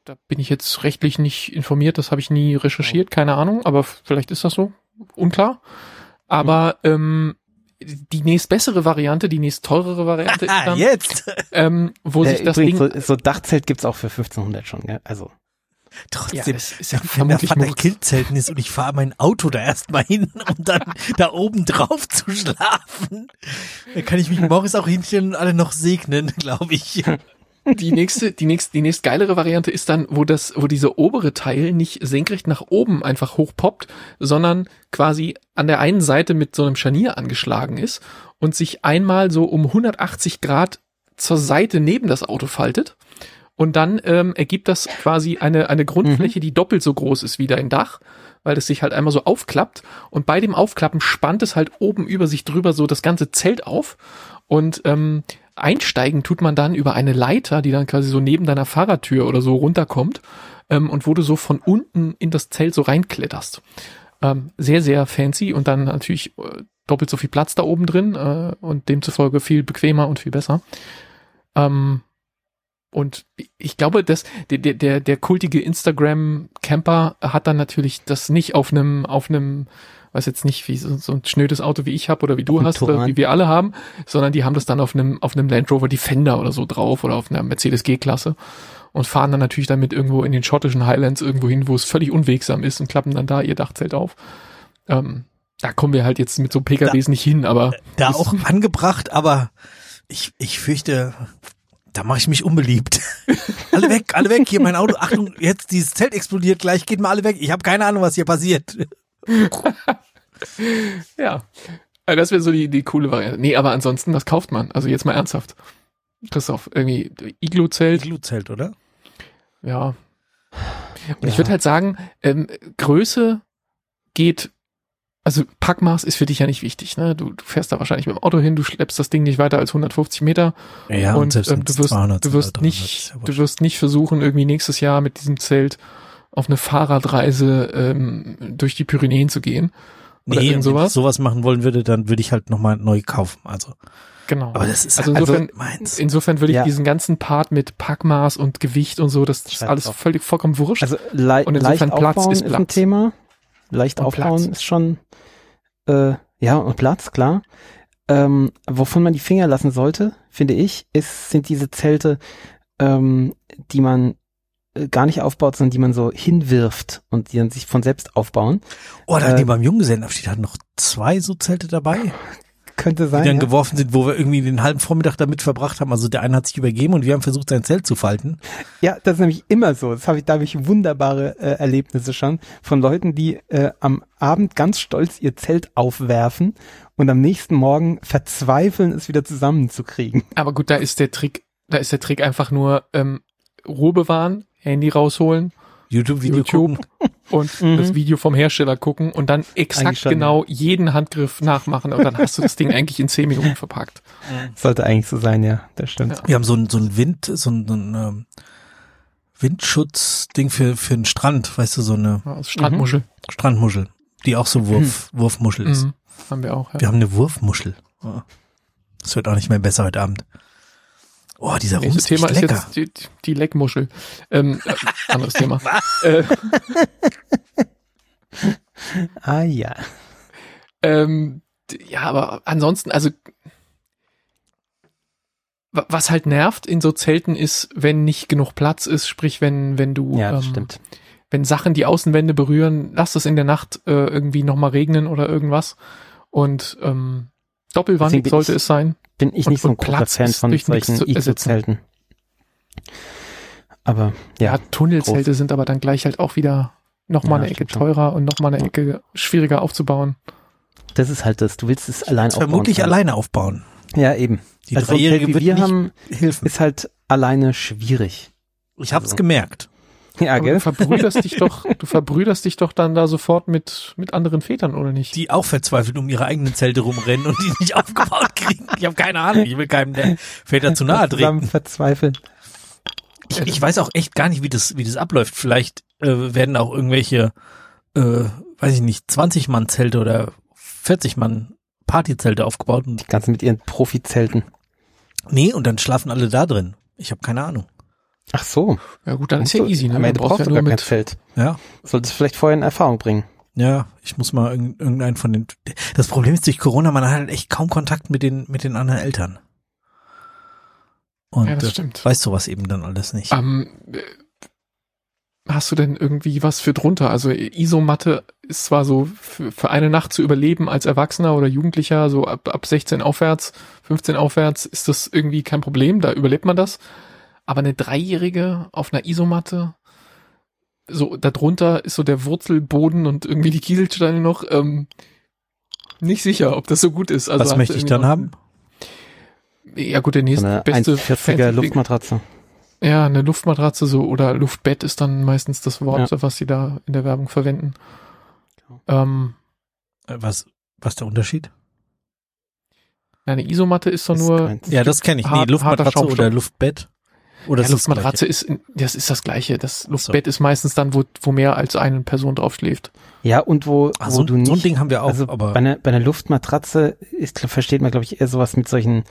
da bin ich jetzt rechtlich nicht informiert, das habe ich nie recherchiert, keine Ahnung, aber vielleicht ist das so, unklar. Aber ähm, die nächst bessere Variante, die nächst teurere Variante ist Ah, dann, jetzt. ähm, wo sich Äh, das übrigens, Ding, so, so Dachzelt gibt's auch für 1500 schon, gell? Also, ja, Trotzdem. das ist ja wenn der Vater. Killzelten ist und ich fahre mein Auto da erstmal hin, um dann da oben drauf zu schlafen, dann kann ich mich morgens auch hinstellen und alle noch segnen, glaube ich. Die nächste, die nächste, die nächst geilere Variante ist dann, wo das, wo dieser obere Teil nicht senkrecht nach oben einfach hochpoppt, sondern quasi an der einen Seite mit so einem Scharnier angeschlagen ist und sich einmal so um 180 Grad zur Seite neben das Auto faltet. Und dann ähm, ergibt das quasi eine, eine Grundfläche, die doppelt so groß ist wie dein Dach, weil es sich halt einmal so aufklappt. Und bei dem Aufklappen spannt es halt oben über sich drüber so das ganze Zelt auf. Und ähm, einsteigen tut man dann über eine Leiter, die dann quasi so neben deiner Fahrradtür oder so runterkommt ähm, und wo du so von unten in das Zelt so reinkletterst. Ähm, sehr, sehr fancy und dann natürlich äh, doppelt so viel Platz da oben drin äh, und demzufolge viel bequemer und viel besser. Ähm, und ich glaube, dass der, der, der kultige Instagram-Camper hat dann natürlich das nicht auf einem, auf einem, weiß jetzt nicht, wie so, so ein schnödes Auto wie ich habe oder wie du hast oder wie wir alle haben, sondern die haben das dann auf einem, auf einem Land Rover Defender oder so drauf oder auf einer Mercedes G-Klasse und fahren dann natürlich damit irgendwo in den schottischen Highlands irgendwo hin, wo es völlig unwegsam ist und klappen dann da ihr Dachzelt auf. Ähm, da kommen wir halt jetzt mit so PKWs da, nicht hin, aber. Da auch angebracht, aber ich, ich fürchte, da mache ich mich unbeliebt. alle weg, alle weg, hier mein Auto. Achtung, jetzt dieses Zelt explodiert gleich, geht mal alle weg. Ich habe keine Ahnung, was hier passiert. ja, also das wäre so die, die coole Variante. Nee, aber ansonsten, was kauft man? Also jetzt mal ernsthaft. Christoph, irgendwie Iglo-Zelt. Iglo-Zelt, oder? Ja. Und ja. ich würde halt sagen, ähm, Größe geht also Packmaß ist für dich ja nicht wichtig. Ne? Du, du fährst da wahrscheinlich mit dem Auto hin, du schleppst das Ding nicht weiter als 150 Meter. Ja, und, und ähm, du wirst, 200, du wirst 300, nicht, du wirst nicht versuchen, irgendwie nächstes Jahr mit diesem Zelt auf eine Fahrradreise ähm, durch die Pyrenäen zu gehen. Oder nee, sowas. wenn ich sowas machen wollen würde, dann würde ich halt nochmal neu kaufen. Also Genau. Aber das ist also insofern, also meins. insofern würde ich ja. diesen ganzen Part mit Packmaß und Gewicht und so, das ist alles völlig vollkommen wurscht. Also le und insofern leicht Platz ist, Platz. ist ein Thema. Leicht und aufbauen Platz. ist schon äh, ja, und Platz, klar. Ähm, wovon man die Finger lassen sollte, finde ich, ist, sind diese Zelte, ähm, die man gar nicht aufbaut, sondern die man so hinwirft und die dann sich von selbst aufbauen. Oh, da äh, die beim Junggesellenabschied hatten noch zwei so Zelte dabei könnte sein. Die dann ja. geworfen sind, wo wir irgendwie den halben Vormittag damit verbracht haben. Also der eine hat sich übergeben und wir haben versucht, sein Zelt zu falten. Ja, das ist nämlich immer so. Das habe ich, da habe ich wunderbare äh, Erlebnisse schon von Leuten, die äh, am Abend ganz stolz ihr Zelt aufwerfen und am nächsten Morgen verzweifeln, es wieder zusammenzukriegen. Aber gut, da ist der Trick, da ist der Trick einfach nur ähm, Ruhe bewahren, Handy rausholen YouTube-Video YouTube und mhm. das Video vom Hersteller gucken und dann exakt genau ja. jeden Handgriff nachmachen und dann hast du das Ding eigentlich in zehn Minuten verpackt. Sollte eigentlich so sein, ja, das stimmt. Ja. Wir haben so ein, so ein Wind, so ein, so ein ähm, Windschutzding für, für den Strand, weißt du, so eine ja, Strandmuschel. Mhm. Strandmuschel, die auch so Wurf, mhm. Wurfmuschel ist. Mhm. Haben wir auch, ja. Wir haben eine Wurfmuschel. Das wird auch nicht mehr besser heute Abend. Oh, dieser Rum ist Thema ist lecker. jetzt die, die Leckmuschel. Ähm, äh, anderes Thema. Äh, ah ja. Ähm, ja, aber ansonsten, also was halt nervt in so Zelten ist, wenn nicht genug Platz ist, sprich wenn wenn du ja, ähm, stimmt. wenn Sachen die Außenwände berühren, lass es in der Nacht äh, irgendwie noch mal regnen oder irgendwas und ähm, doppelwandig sollte es sein bin ich und, nicht so ein großer Fan von solchen Iglo-Zelten. Aber ja. ja Tunnelzelte groß. sind aber dann gleich halt auch wieder nochmal ja, eine Ecke teurer und nochmal eine Ecke schwieriger aufzubauen. Das ist halt das. Du willst es allein aufbauen. Vermutlich können. alleine aufbauen. Ja, eben. Die also Dreijährige wie wir haben, helfen. ist halt alleine schwierig. Ich hab's also. gemerkt. Ja, gell? Du verbrüderst dich doch, du verbrüderst dich doch dann da sofort mit, mit anderen Vätern, oder nicht? Die auch verzweifelt um ihre eigenen Zelte rumrennen und die nicht aufgebaut kriegen. Ich habe keine Ahnung, ich will keinem der Väter zu nahe treten. verzweifeln. Ich, ich weiß auch echt gar nicht, wie das, wie das abläuft. Vielleicht äh, werden auch irgendwelche, äh, weiß ich nicht, 20 Mann Zelte oder 40 Mann Partyzelte aufgebaut. Und die ganzen mit ihren Profizelten. Nee, und dann schlafen alle da drin. Ich habe keine Ahnung. Ach so. Ja gut, dann ist ja easy. Ne? Am Ende brauchst du ja gar kein Zelt. Ja. Solltest vielleicht vorher in Erfahrung bringen. Ja, ich muss mal irgendeinen von den. Das Problem ist durch Corona, man hat halt echt kaum Kontakt mit den mit den anderen Eltern. Und ja, das stimmt. weißt du was eben dann alles nicht. Um, ähm, hast du denn irgendwie was für drunter? Also Isomatte ist zwar so für, für eine Nacht zu überleben als Erwachsener oder Jugendlicher, so ab, ab 16 aufwärts, 15 aufwärts, ist das irgendwie kein Problem, da überlebt man das. Aber eine Dreijährige auf einer Isomatte, so darunter ist so der Wurzelboden und irgendwie die Kieselsteine noch, ähm, nicht sicher, ob das so gut ist. Also Was möchte ich dann haben? Ja gut, der nächste eine beste 1,40er Luftmatratze. Ja, eine Luftmatratze so oder Luftbett ist dann meistens das Wort, ja. was sie da in der Werbung verwenden. Ähm, äh, was, was der Unterschied? Eine Isomatte ist doch Ist nur. Ja, das kenne ich. Nee, Luftmatratze oder Luftbett. Oder Ja, ist das Luftmatratze ist, das ist das Gleiche. Das Luftbett ist meistens dann, wo, wo mehr als eine Person drauf schläft. Ja, und wo, Ach, wo so, du nicht, so ein Ding haben wir auch, also aber bei einer, bei einer Luftmatratze ist, glaub, versteht man, glaube ich, eher sowas mit solchen,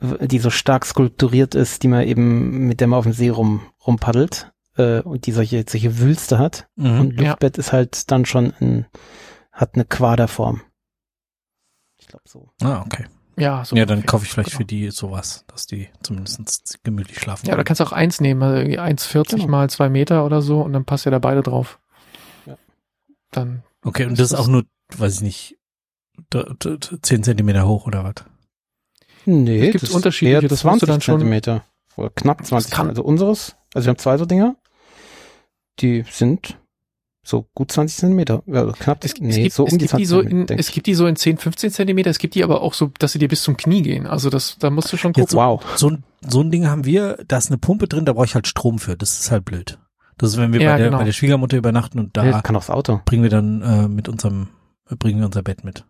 die so stark skulpturiert ist, die man eben, mit der man auf dem See rum, rumpaddelt, äh, und die solche, solche Wülste hat. mhm. Und Ja. Luftbett ist halt dann schon ein, hat eine Quaderform. Ich glaube so. Ah, okay. Ja, so ja, dann kaufe ich vielleicht Genau. für die sowas, dass die zumindest gemütlich schlafen. Ja, da kannst du auch eins nehmen, also irgendwie 1,40 Genau. mal zwei Meter oder so und dann passt ja da beide drauf. Ja. Dann, okay, und das ist auch nur, weiß ich nicht, 10 Zentimeter hoch oder was? Nee, Es gibt unterschiedliche, das musst du 20 dann schon- Zentimeter. Oder knapp 20 kann- Also unseres, also wir haben zwei so Dinger, die sind so gut 20 Zentimeter. Ja, also knapp, es, nee, es gibt, so es um die gibt 20 die so in, es gibt die so in 10, 15 Zentimeter, es gibt die aber auch so, dass sie dir bis zum Knie gehen. Also das, da musst du schon Jetzt gucken. Wow. So ein, so ein Ding haben wir, da ist eine Pumpe drin, da brauche ich halt Strom für. Das ist halt blöd. Das ist, wenn wir Ja, bei, der, genau. bei der Schwiegermutter übernachten und da Ja, kann auch das Auto. bringen wir dann äh, mit unserem, äh, bringen wir unser Bett mit.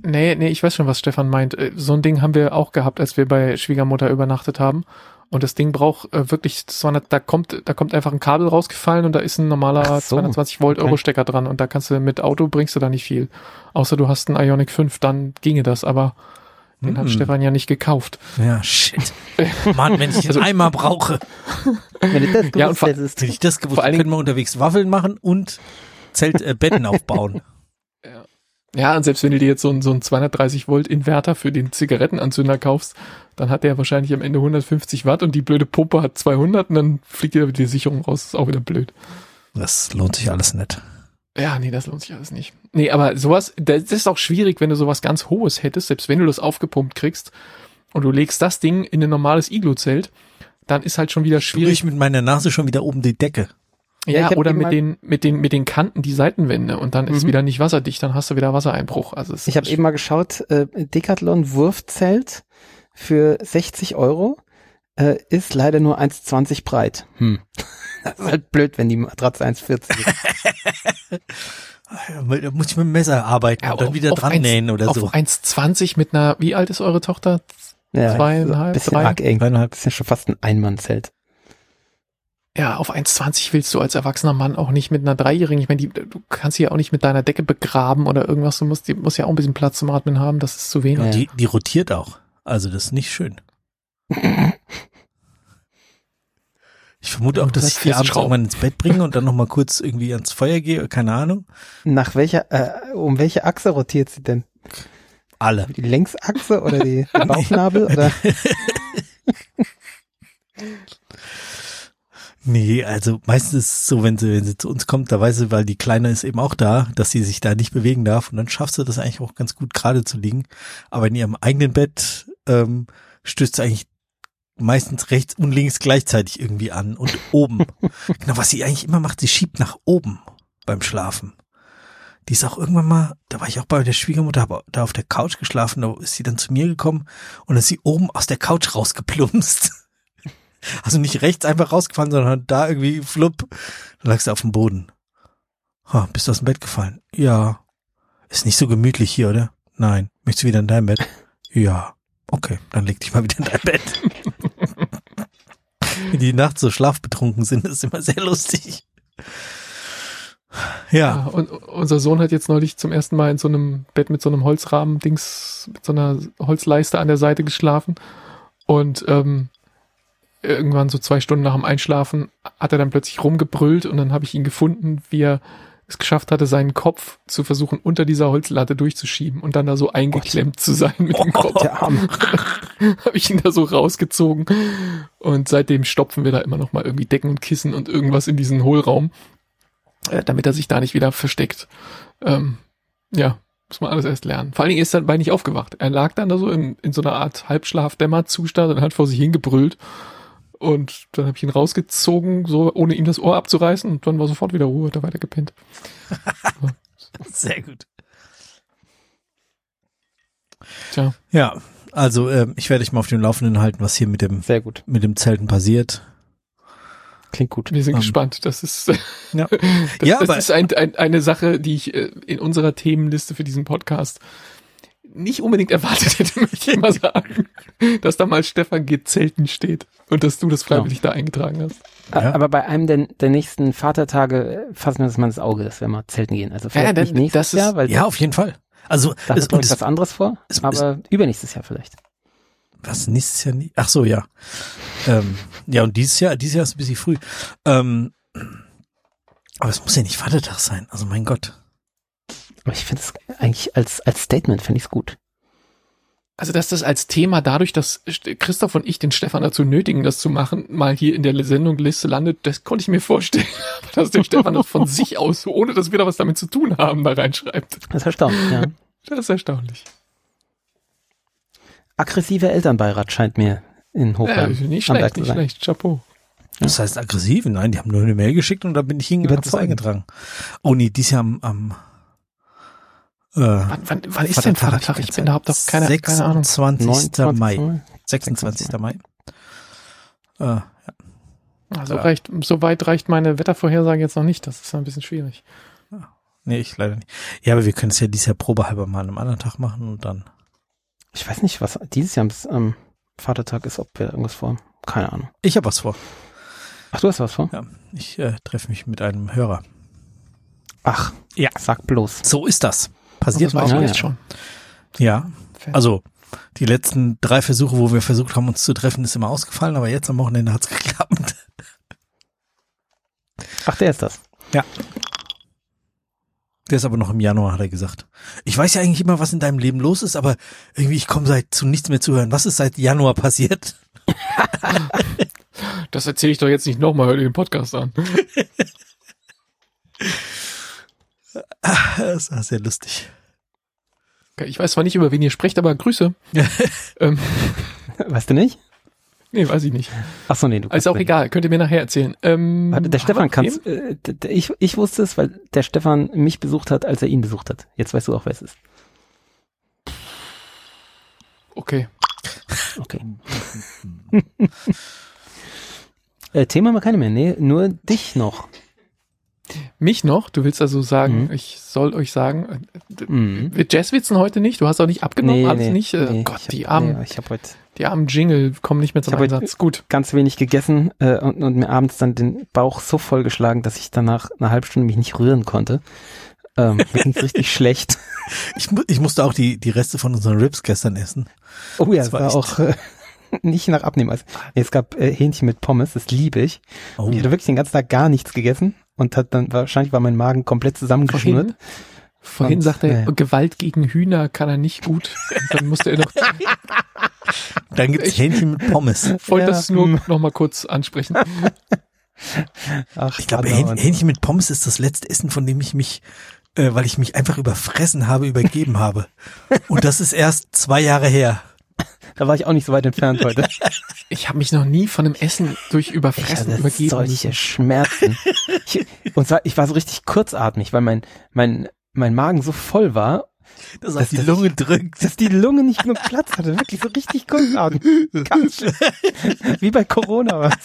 Nee, nee, ich weiß schon, was Stefan meint. Äh, So ein Ding haben wir auch gehabt, als wir bei Schwiegermutter übernachtet haben. Und das Ding braucht äh, wirklich, 200, da kommt, da kommt einfach ein Kabel rausgefallen und da ist ein normaler so. 220 Volt Euro Okay. Stecker dran und da kannst du mit Auto bringst du da nicht viel. Außer du hast einen Ionic 5, dann ginge das, aber den hat Hm. Stefan ja nicht gekauft. Ja, shit. Mann, wenn ich den Also- einmal brauche, Wenn du das Ja, und gewusst vor- hättest. hätte ich das gewusst, Vor allen können wir unterwegs Waffeln machen und Zelt, äh, Betten aufbauen. Ja, und selbst wenn du dir jetzt so einen, so einen 230 Volt Inverter für den Zigarettenanzünder kaufst, dann hat der wahrscheinlich am Ende 150 Watt und die blöde Pumpe hat 200 und dann fliegt dir die Sicherung raus. ist auch wieder blöd. Das lohnt sich alles nicht. Ja, nee, das lohnt sich alles nicht. Nee, aber sowas, das ist auch schwierig, wenn du sowas ganz Hohes hättest, selbst wenn du das aufgepumpt kriegst und du legst das Ding in ein normales Iglu-Zelt, dann ist halt schon wieder Schwierig schwierig. mit meiner Nase schon wieder oben die Decke. Ja, oder mit den, mit den, mit den Kanten die Seitenwände und dann ist Mhm. wieder nicht wasserdicht, dann hast du wieder Wassereinbruch. Also es Ich habe eben mal geschaut, äh, Decathlon Wurfzelt für 60 Euro äh, ist leider nur 1,20 breit. Hm. Das ist halt blöd, wenn die Matratze 1,40 ist. Da muss ich mit dem Messer arbeiten Ja, und dann auf- wieder auf dran nähen oder auf so. 1,20 mit einer, wie alt ist eure Tochter? Ja, Zweieinhalb, bisschen drei? arg eng. Zweieinhalb. Das ist ja schon fast ein Einmannzelt. Ja, auf 1,20 willst du als erwachsener Mann auch nicht mit einer Dreijährigen. Ich meine, die, du kannst sie ja auch nicht mit deiner Decke begraben oder irgendwas. Du musst, die muss ja auch ein bisschen Platz zum Atmen haben. Das ist zu wenig. Ja. Die, die rotiert auch. Also das ist nicht schön. Ich vermute auch, dass Das ich die abends irgendwann ins Bett bringe und dann noch mal kurz irgendwie ans Feuer gehe. Keine Ahnung. Nach welcher, äh, um welche Achse rotiert sie denn? Alle. Die Längsachse oder die, Bauchnabel? Oder? Nee, also meistens ist es so, wenn sie, wenn sie zu uns kommt, da weiß sie, weil die Kleine ist eben auch da, dass sie sich da nicht bewegen darf und dann schafft sie das eigentlich auch ganz gut gerade zu liegen. Aber in ihrem eigenen Bett ähm, stößt sie eigentlich meistens rechts und links gleichzeitig irgendwie an und oben. genau, was sie eigentlich immer macht, sie schiebt nach oben beim Schlafen. Die ist auch irgendwann mal, da war ich auch bei der Schwiegermutter, habe da auf der Couch geschlafen, da ist sie dann zu mir gekommen und ist sie oben aus der Couch rausgeplumpst. Also nicht rechts einfach rausgefallen, sondern da irgendwie flupp, dann lagst du auf dem Boden. Ha, bist du aus dem Bett gefallen? Ja. Ist nicht so gemütlich hier, oder? Nein. Möchtest du wieder in dein Bett? Ja. Okay, dann leg dich mal wieder in dein Bett. Wie die nachts so schlafbetrunken sind, ist immer sehr lustig. Ja. Ja, und unser Sohn hat jetzt neulich zum ersten Mal in so einem Bett mit so einem Holzrahmen-Dings, mit so einer Holzleiste an der Seite geschlafen. Und ähm, irgendwann so zwei Stunden nach dem Einschlafen hat er dann plötzlich rumgebrüllt und dann habe ich ihn gefunden, wie er es geschafft hatte, seinen Kopf zu versuchen, unter dieser Holzlatte durchzuschieben und dann da so eingeklemmt zu sein mit dem Kopf. Der Arm. habe ich ihn da so rausgezogen. Und seitdem stopfen wir da immer noch mal irgendwie Decken und Kissen und irgendwas in diesen Hohlraum, äh, damit er sich da nicht wieder versteckt. Ähm, ja, muss man alles erst lernen. Vor allen Dingen ist er dabei nicht aufgewacht. Er lag dann da so in, in so einer Art Halbschlaf-Dämmerzustand und hat vor sich hingebrüllt. Und dann habe ich ihn rausgezogen, so ohne ihm das Ohr abzureißen und dann war sofort wieder Ruhe, hat er weiter gepennt. Sehr gut. Tja, Ja, also ähm, ich werde dich mal auf dem Laufenden halten, was hier mit dem Sehr gut. mit dem Zelten passiert. Klingt gut. wir sind Ähm, gespannt. Das ist, Ja. das, Ja, das ist ein, ein, eine Sache, die ich äh, in unserer Themenliste für diesen Podcast nicht unbedingt erwartet hätte, möchte ich mal sagen, dass da mal Stefan G. Zelten steht und dass du das freiwillig da eingetragen hast. Ja. Aber bei einem der, der nächsten Vatertage äh, fassen wir das mal ins Auge, dass wir mal zelten gehen. Also vielleicht Ja, nicht das- nächstes ist- Jahr, weil Ja, auf jeden Fall. Also, da es, ich es, was anderes vor, es- aber übernächstes Jahr vielleicht. was nächstes Jahr nie? Ach so, ja. Ähm, ja, und dieses Jahr, dieses Jahr ist ein bisschen früh. Ähm, aber es muss ja nicht Vatertag sein. Also mein Gott. Aber ich finde es eigentlich als, als Statement finde ich es gut. Also, dass das als Thema dadurch, dass Christoph und ich den Stefan dazu nötigen, das zu machen, mal hier in der Sendungliste landet, das konnte ich mir vorstellen. dass der Stefan das von sich aus, ohne dass wir da was damit zu tun haben, da reinschreibt. Das ist erstaunlich, ja. Das ist erstaunlich. Aggressiver Elternbeirat scheint mir in Ja, Hochheim nicht am schlecht, Werk zu nicht sein. schlecht. Chapeau. Das heißt aggressiv? Nein, die haben nur eine Mail geschickt und da bin ich hingegangen und das eingetragen. Oh nee, dies Jahr am, am äh, Wann, wann, wann ist denn Vatertag? Ich bin da hab doch keine, keine Ahnung. 26. 29. Mai. 26. Mai. Äh, ja. Also Ja. reicht, so weit reicht meine Wettervorhersage jetzt noch nicht. Das ist ein bisschen schwierig. Nee, ich leider nicht. Ja, aber wir können es ja dieses Jahr probehalber mal an einem anderen Tag machen und dann. Ich weiß nicht, was dieses Jahr am am Vatertag ist, ob wir irgendwas vor. Keine Ahnung. Ich habe was vor. Ach, du hast was vor? Ja, ich äh, treffe mich mit einem Hörer. Ach, Ja. sag bloß. So ist das. Passiert auch. ich Ja, ja. schon. Ja, also die letzten drei Versuche, wo wir versucht haben, uns zu treffen, ist immer ausgefallen, aber jetzt am Wochenende hat's geklappt. Ach, der ist das. Der ist aber noch im Januar, hat er gesagt. Ich weiß ja eigentlich immer, was in deinem Leben los ist, aber irgendwie, ich komme seit zu nichts mehr zu hören. Was ist seit Januar passiert? Das erzähle ich doch jetzt nicht nochmal, hör dir den Podcast an. Das war sehr lustig. Ich weiß zwar nicht, über wen ihr sprecht, aber Grüße. ähm, Weißt du nicht? nee, weiß ich nicht. Ach so, nee, du Ist auch kannst- egal, könnt ihr mir nachher erzählen. Ähm, Warte, der haben Stefan wir kann äh, ich, ich wusste es, weil der Stefan mich besucht hat, als er ihn besucht hat. Jetzt weißt du auch, wer es ist. Okay. Okay. äh, Thema mal keine mehr. Nee, nur dich noch. Mich noch? Du willst also sagen, Mhm. ich soll euch sagen, äh, Mhm. wir Jazzwitzen heute nicht? Du hast auch nicht abgenommen, alles nicht? Äh, nee, Gott, ich die hab, armen, Nee, ich habe heute die armen Jingle kommen nicht mehr zum Ich hab heute- Einsatz. Gut. ganz wenig gegessen äh, und, und mir abends dann den Bauch so vollgeschlagen, dass ich danach eine halbe Stunde mich nicht rühren konnte. Ähm, mir ging's richtig schlecht. Ich, ich musste auch die, die Reste von unseren Rips gestern essen. Oh ja, Das es war war auch äh, nicht nach Abnehmen. Also, nee, es gab äh, Hähnchen mit Pommes, das liebe ich. Oh. Ich hatte wirklich den ganzen Tag gar nichts gegessen und hat dann wahrscheinlich war mein Magen komplett zusammengeschnürt. Vorhin, vorhin Und, sagte er, ja. Gewalt gegen Hühner kann er nicht gut. Und dann musste er noch, Dann gibt's Ich- Hähnchen mit Pommes. wollte Ja, das nur mm. noch mal kurz ansprechen. Ach, Ich glaube, Hähn, Hähnchen mit Pommes ist das letzte Essen, von dem ich mich, äh, weil ich mich einfach überfressen habe, übergeben habe. Und das ist erst zwei Jahre her. Da war ich auch nicht so weit entfernt heute. Ich habe mich noch nie von einem Essen durch Ich Überfressen hatte übergeben. solche Schmerzen. Ich, und zwar, ich war so richtig kurzatmig, weil mein, mein, mein Magen so voll war, Das auf auf die Lunge drückt. dass die Lunge nicht genug Platz hatte. Wirklich so richtig kurzatmig. Ganz schlimm. Wie bei Corona was.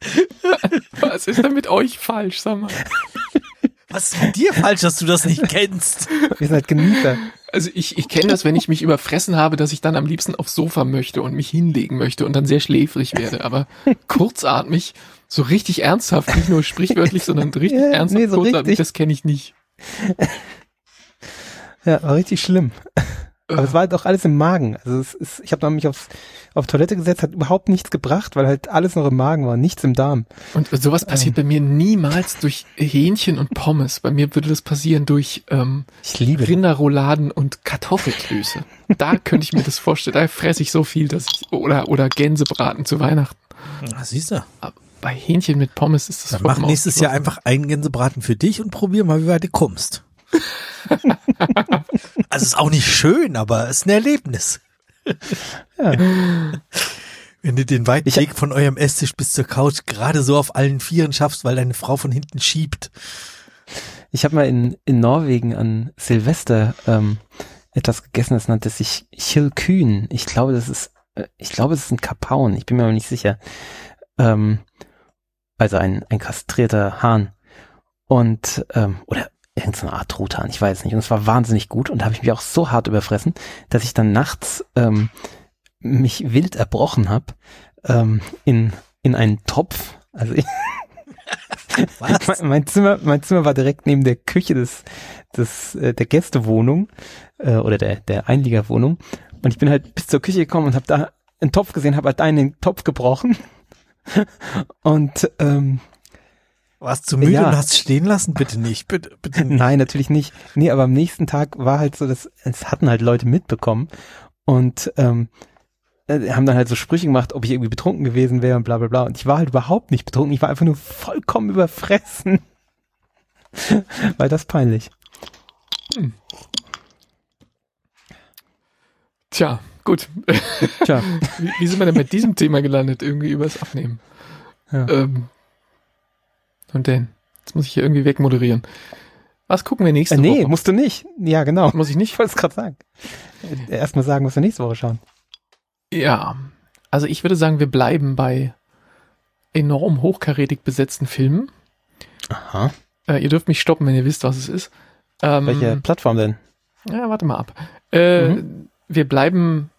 Was ist denn mit euch falsch, sag mal? Was ist mit dir falsch, dass du das nicht kennst? Wir sind halt Genießer. Also ich, ich kenne das, wenn ich mich überfressen habe, dass ich dann am liebsten aufs Sofa möchte und mich hinlegen möchte und dann sehr schläfrig werde. Aber kurzatmig, so richtig ernsthaft, nicht nur sprichwörtlich, sondern richtig Ja, ernsthaft nee, so kurzatmig, richtig. das kenne ich nicht. Ja, war richtig schlimm. Aber es war halt auch alles im Magen. Also es ist, ich habe mich aufs, auf Toilette gesetzt, hat überhaupt nichts gebracht, weil halt alles noch im Magen war, nichts im Darm. Und sowas passiert bei mir niemals durch Hähnchen und Pommes. Bei mir würde das passieren durch ähm, Ich liebe Rinderrouladen und Kartoffelklöße. Da könnte ich mir das vorstellen. Da fresse ich so viel, dass ich oder oder Gänsebraten zu Weihnachten. Na, siehst du. Aber bei Hähnchen mit Pommes ist das Dann mach nächstes Jahr einfach einen Gänsebraten für dich und probier mal, wie weit du kommst. also ist auch nicht schön, aber es ist ein Erlebnis. Ja. Wenn du den weiten Ich- Weg von eurem Esstisch bis zur Couch gerade so auf allen Vieren schaffst, weil deine Frau von hinten schiebt. Ich habe mal in, in Norwegen an Silvester ähm, etwas gegessen, das nannte sich Chilkyn. Ich glaube, das ist, äh, ich glaube, es ist ein Kapaun. Ich bin mir aber nicht sicher. Ähm, also ein, ein kastrierter Hahn. Und, ähm, oder irgendeine Art Truthahn, ich weiß nicht. Und es war wahnsinnig gut und da habe ich mich auch so hart überfressen, dass ich dann nachts ähm, mich wild erbrochen habe ähm, in, in einen Topf. Also ich, mein, mein, Zimmer, mein Zimmer war direkt neben der Küche des, des äh, der Gästewohnung äh, oder der der Einliegerwohnung und ich bin halt bis zur Küche gekommen und habe da einen Topf gesehen, habe halt da einen Topf gebrochen und ähm, warst du müde Ja. und hast stehen lassen? Bitte nicht, bitte, bitte nicht. Nein, natürlich nicht. Nee, aber am nächsten Tag war halt so, dass es hatten halt Leute mitbekommen und ähm, äh, haben dann halt so Sprüche gemacht, ob ich irgendwie betrunken gewesen wäre und bla bla bla. Und ich war halt überhaupt nicht betrunken. Ich war einfach nur vollkommen überfressen. Weil das peinlich. Tja, gut. Tja. Wie, wie sind wir denn mit diesem Thema gelandet? Irgendwie übers Abnehmen. Ja. Ähm, und denn? Jetzt muss ich hier irgendwie wegmoderieren. Was gucken wir nächste Äh, nee, Woche? musst du nicht. Ja, genau. Muss ich nicht? Ich wollte es gerade sagen. Äh, Erstmal sagen, was wir nächste Woche schauen. Ja, also ich würde sagen, wir bleiben bei enorm hochkarätig besetzten Filmen. Aha. Äh, ihr dürft mich stoppen, wenn ihr wisst, was es ist. Ähm, Welche Plattform denn? Ja, warte mal ab. Äh, Mhm. Wir bleiben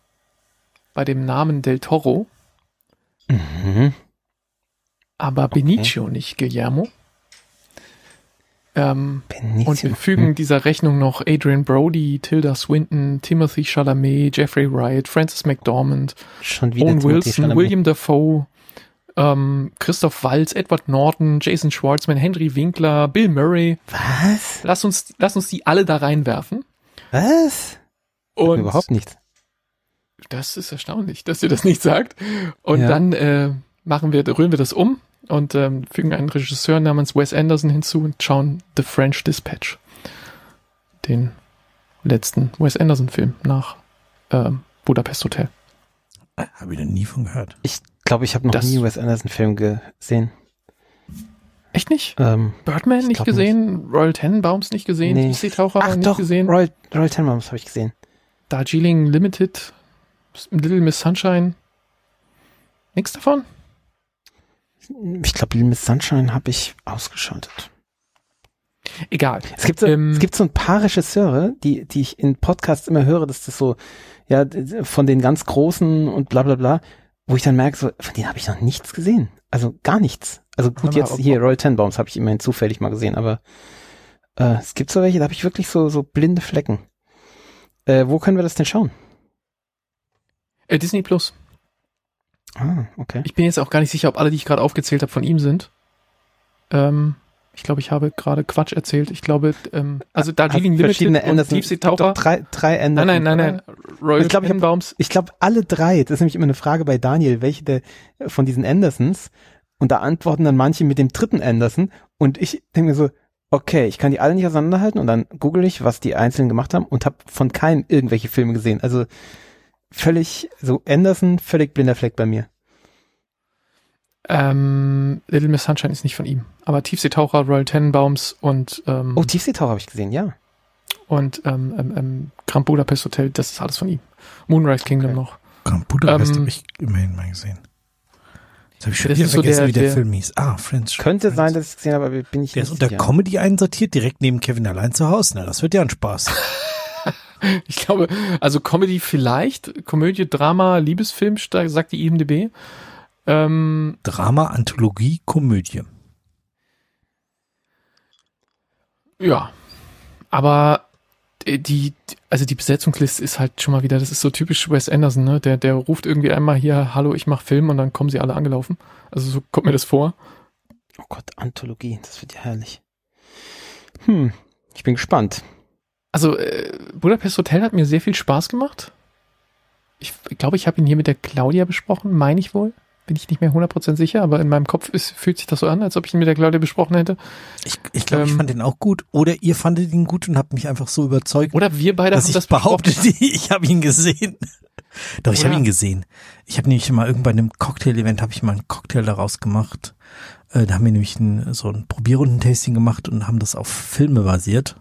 bei dem Namen Del Toro, Mhm. Aber Benicio, nicht Guillermo. Ähm, Benicio. und wir fügen dieser Rechnung noch Adrian Brody, Tilda Swinton, Timothy Chalamet, Jeffrey Wright, Francis McDormand, Schon Owen Wilson. William Dafoe, ähm, Christoph Waltz, Edward Norton, Jason Schwartzman, Henry Winkler, Bill Murray. Was? Lass uns, lass uns die alle da reinwerfen. Was? Und Überhaupt nichts. das ist erstaunlich, dass ihr das nicht sagt. Und Ja. dann äh, machen wir, rühren wir das um und ähm, fügen einen Regisseur namens Wes Anderson hinzu und schauen The French Dispatch. Den letzten Wes Anderson-Film nach ähm, Budapest Hotel. Habe ich noch nie von gehört. Ich glaube, ich habe noch Das- nie Wes Anderson-Film gesehen. Echt nicht? Ähm, Birdman Ich nicht gesehen? Royal Tenenbaums nicht gesehen? Nee. Seetaucher ach nicht doch, gesehen? Royal, Royal Tenenbaums habe ich gesehen. Darjeeling Limited? Little Miss Sunshine? Nix davon? Ich glaube, Little Miss Sunshine habe ich ausgeschaltet. Egal. Es gibt so, Ähm, es gibt so ein paar Regisseure, die, die ich in Podcasts immer höre, dass das so, ja, von den ganz Großen und bla bla bla, wo ich dann merke, so, von denen habe ich noch nichts gesehen. Also gar nichts. Also gut, jetzt hier Royal Tenenbaums habe ich immerhin zufällig mal gesehen, aber äh, es gibt so welche, da habe ich wirklich so, so blinde Flecken. Äh, wo können wir das denn schauen? Äh, Disney Plus. Ah, okay. Ich bin jetzt auch gar nicht sicher, ob alle, die ich gerade aufgezählt habe, von ihm sind. Ähm, ich glaube, ich habe gerade Quatsch erzählt. Ich glaube, ähm, also Darjeeling Limited verschiedene und Anderson- Tiefseetaucher. Drei, drei Nein, Anderson. nein, nein, nein. Royal Ich glaub, ich hab- Tenenbaums. Ich glaube, alle drei, das ist nämlich immer eine Frage bei Daniel, welche der von diesen Andersons, und da antworten dann manche mit dem dritten Anderson, und ich denke mir so, okay, ich kann die alle nicht auseinanderhalten, und dann google ich, was die Einzelnen gemacht haben, und habe von keinem irgendwelche Filme gesehen. Also völlig, so Anderson, völlig blinder Fleck bei mir. Ähm, Little Miss Sunshine ist nicht von ihm. Aber Tiefseetaucher, Royal Tenenbaums und, ähm, Oh, Tiefseetaucher habe ich gesehen, ja. und ähm, ähm, ähm, Grand Budapest Hotel, das ist alles von ihm. Moonrise Kingdom Okay. noch. Grand Budapest Ähm, habe ich immerhin mal gesehen. Jetzt habe ich schon Das wieder ist so vergessen, der- wie der, der- Film hieß. Ah, Friends. Könnte Friends. sein, dass ich es gesehen habe, aber bin ich Der ist nicht unter sicher. Comedy einsortiert, direkt neben Kevin allein zu Hause. Na, das wird ja ein Spaß. Ich glaube, also Comedy vielleicht, Komödie, Drama, Liebesfilm, sagt die IMDb. Ähm, Drama, Anthologie, Komödie. Ja, aber äh, die, also die Besetzungsliste ist halt schon mal wieder, das ist so typisch Wes Anderson, ne? Der, der ruft irgendwie einmal hier, hallo, ich mach Film und dann kommen sie alle angelaufen. Also so kommt mir das vor. Oh Gott, Anthologie, das wird ja herrlich. Hm, ich bin gespannt. Also äh, Budapest Hotel hat mir sehr viel Spaß gemacht. Ich, ich glaube, ich habe ihn hier mit der Claudia besprochen, meine ich wohl. Bin ich nicht mehr 100% sicher, aber in meinem Kopf ist, fühlt sich das so an, als ob ich ihn mit der Claudia besprochen hätte. Ich, ich glaube, ich Ähm, fand den auch gut. Oder ihr fandet ihn gut und habt mich einfach so überzeugt, Oder wir beide dass haben ich das behaupte, besprochen. ich habe ihn gesehen. Doch, ich habe Oder- ihn gesehen. Ich habe nämlich mal irgendwann bei einem Cocktail-Event habe ich mal einen Cocktail daraus gemacht. Äh, da haben wir nämlich ein, so ein Probierrunden-Tasting gemacht und haben das auf Filme basiert.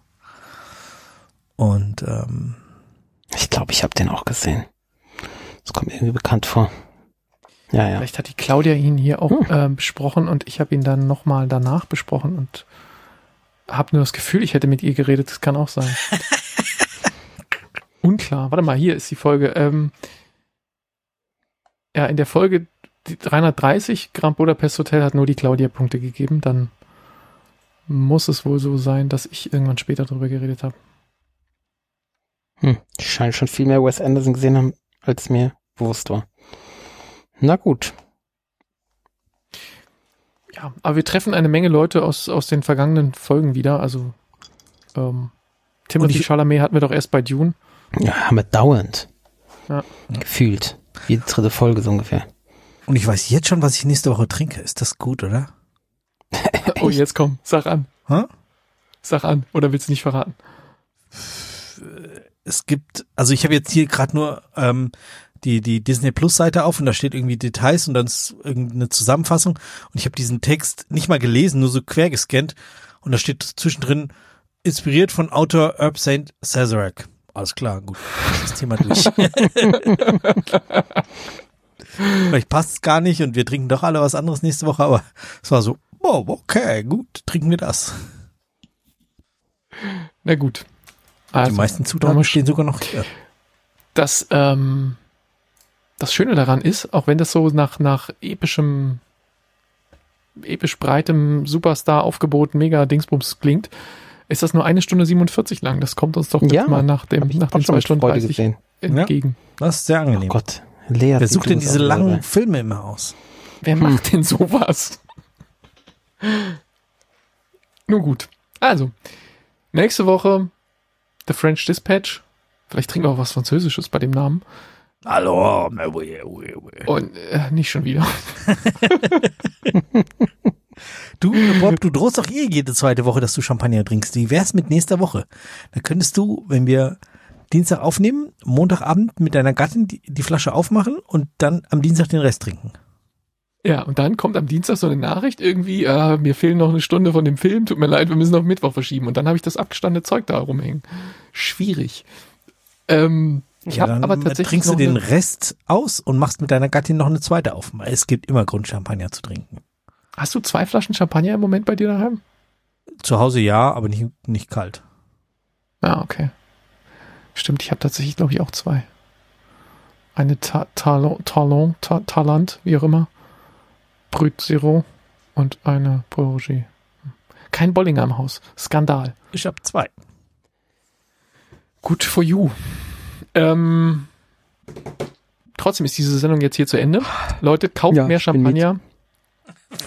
Und ähm, Ich glaube, ich habe den auch gesehen. Das kommt mir irgendwie bekannt vor. Ja, ja. Vielleicht hat die Claudia ihn hier auch Hm. ähm, besprochen und ich habe ihn dann nochmal danach besprochen und habe nur das Gefühl, ich hätte mit ihr geredet. Das kann auch sein. Unklar. Warte mal, hier ist die Folge. Ähm, ja, in der Folge 330 Grand Budapest Hotel hat nur die Claudia Punkte gegeben. Dann muss es wohl so sein, dass ich irgendwann später darüber geredet habe. Hm, ich scheine schon viel mehr Wes Anderson gesehen haben, als mir bewusst war. Na gut. Ja, aber wir treffen eine Menge Leute aus, aus den vergangenen Folgen wieder. Also ähm, Timothy Chalamet hatten wir doch erst bei Dune. Ja, haben wir dauernd. Ja. Gefühlt. Jede dritte Folge so ungefähr. Und ich weiß jetzt schon, was ich nächste Woche trinke. Ist das gut, oder? oh, jetzt komm, sag an. Hä? Sag an. Oder willst du nicht verraten? Es gibt, also ich habe jetzt hier gerade nur ähm, die, die Disney Plus Seite auf und da steht irgendwie Details und dann ist irgendeine Zusammenfassung und ich habe diesen Text nicht mal gelesen, nur so quer gescannt und da steht zwischendrin inspiriert von Autor Herb St. Sazerac. Alles klar, gut. Das Thema durch. Vielleicht passt es gar nicht und wir trinken doch alle was anderes nächste Woche, aber es war so, oh, okay, gut, trinken wir das. Na gut. Also, die meisten Zutaten stehen sogar noch hier. Das, ähm, das Schöne daran ist, auch wenn das so nach, nach epischem, episch breitem Superstar-Aufgebot mega Dingsbums klingt, ist das nur eine Stunde 47 lang. Das kommt uns doch Ja, mal nach dem, nach den zwei Stunden Freude 30 gesehen. entgegen. Das ist sehr Oh angenehm. Gott. Lea Wer sucht denn diese langen dabei. Filme immer aus? Wer macht denn sowas? Nun gut. Also, nächste Woche The French Dispatch. Vielleicht trinken wir auch was Französisches bei dem Namen. Hallo. Und äh, nicht schon wieder. Du, Bob, du drohst doch eh jede zweite Woche, dass du Champagner trinkst. Wie wär's mit nächster Woche? Da könntest du, wenn wir Dienstag aufnehmen, Montagabend mit deiner Gattin die, die Flasche aufmachen und dann am Dienstag den Rest trinken. Ja, und dann kommt am Dienstag so eine Nachricht irgendwie, äh, mir fehlen noch eine Stunde von dem Film, tut mir leid, wir müssen auf Mittwoch verschieben. Und dann habe ich das abgestandene Zeug da rumhängen. Schwierig. Ähm, ich habe dann aber tatsächlich trinkst du den Rest aus und machst mit deiner Gattin noch eine zweite auf. Es gibt immer Grund, Champagner zu trinken. Hast du zwei Flaschen Champagner im Moment bei dir daheim? Zu Hause ja, aber nicht, nicht kalt. Ja, okay. Stimmt, ich habe tatsächlich, glaube ich, auch zwei. Eine Ta Talon, Talon, Ta Talant, wie auch immer. Brut Zero und eine Paul Roger. Kein Bollinger im Haus. Skandal. Ich hab zwei. Good for you. Ähm, trotzdem ist diese Sendung jetzt hier zu Ende. Leute, kauft Ja, mehr Champagner.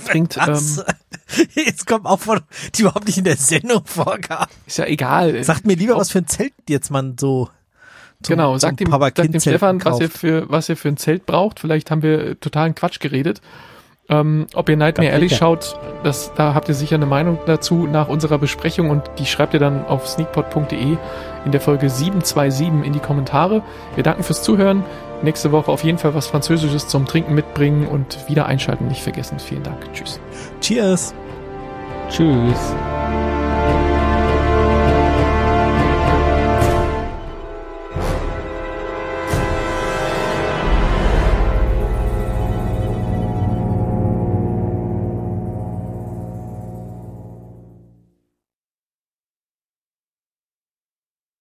Trinkt, ähm, Was? Jetzt kommt auch von, die überhaupt nicht in der Sendung vorkam. ist ja egal. Sagt mir lieber, was für ein Zelt jetzt man so zum- genau, zum sagt dem, sagt dem Stefan, was ihr, für, was ihr für ein Zelt braucht. Vielleicht haben wir totalen Quatsch geredet. Ähm, ob ihr Nightmare Ganz Alley sicher. schaut, das, da habt ihr sicher eine Meinung dazu nach unserer Besprechung und die schreibt ihr dann auf sneakpot.de in der Folge 727 in die Kommentare. Wir danken fürs Zuhören. Nächste Woche auf jeden Fall was Französisches zum Trinken mitbringen und wieder einschalten nicht vergessen. Vielen Dank. Tschüss. Cheers. Tschüss.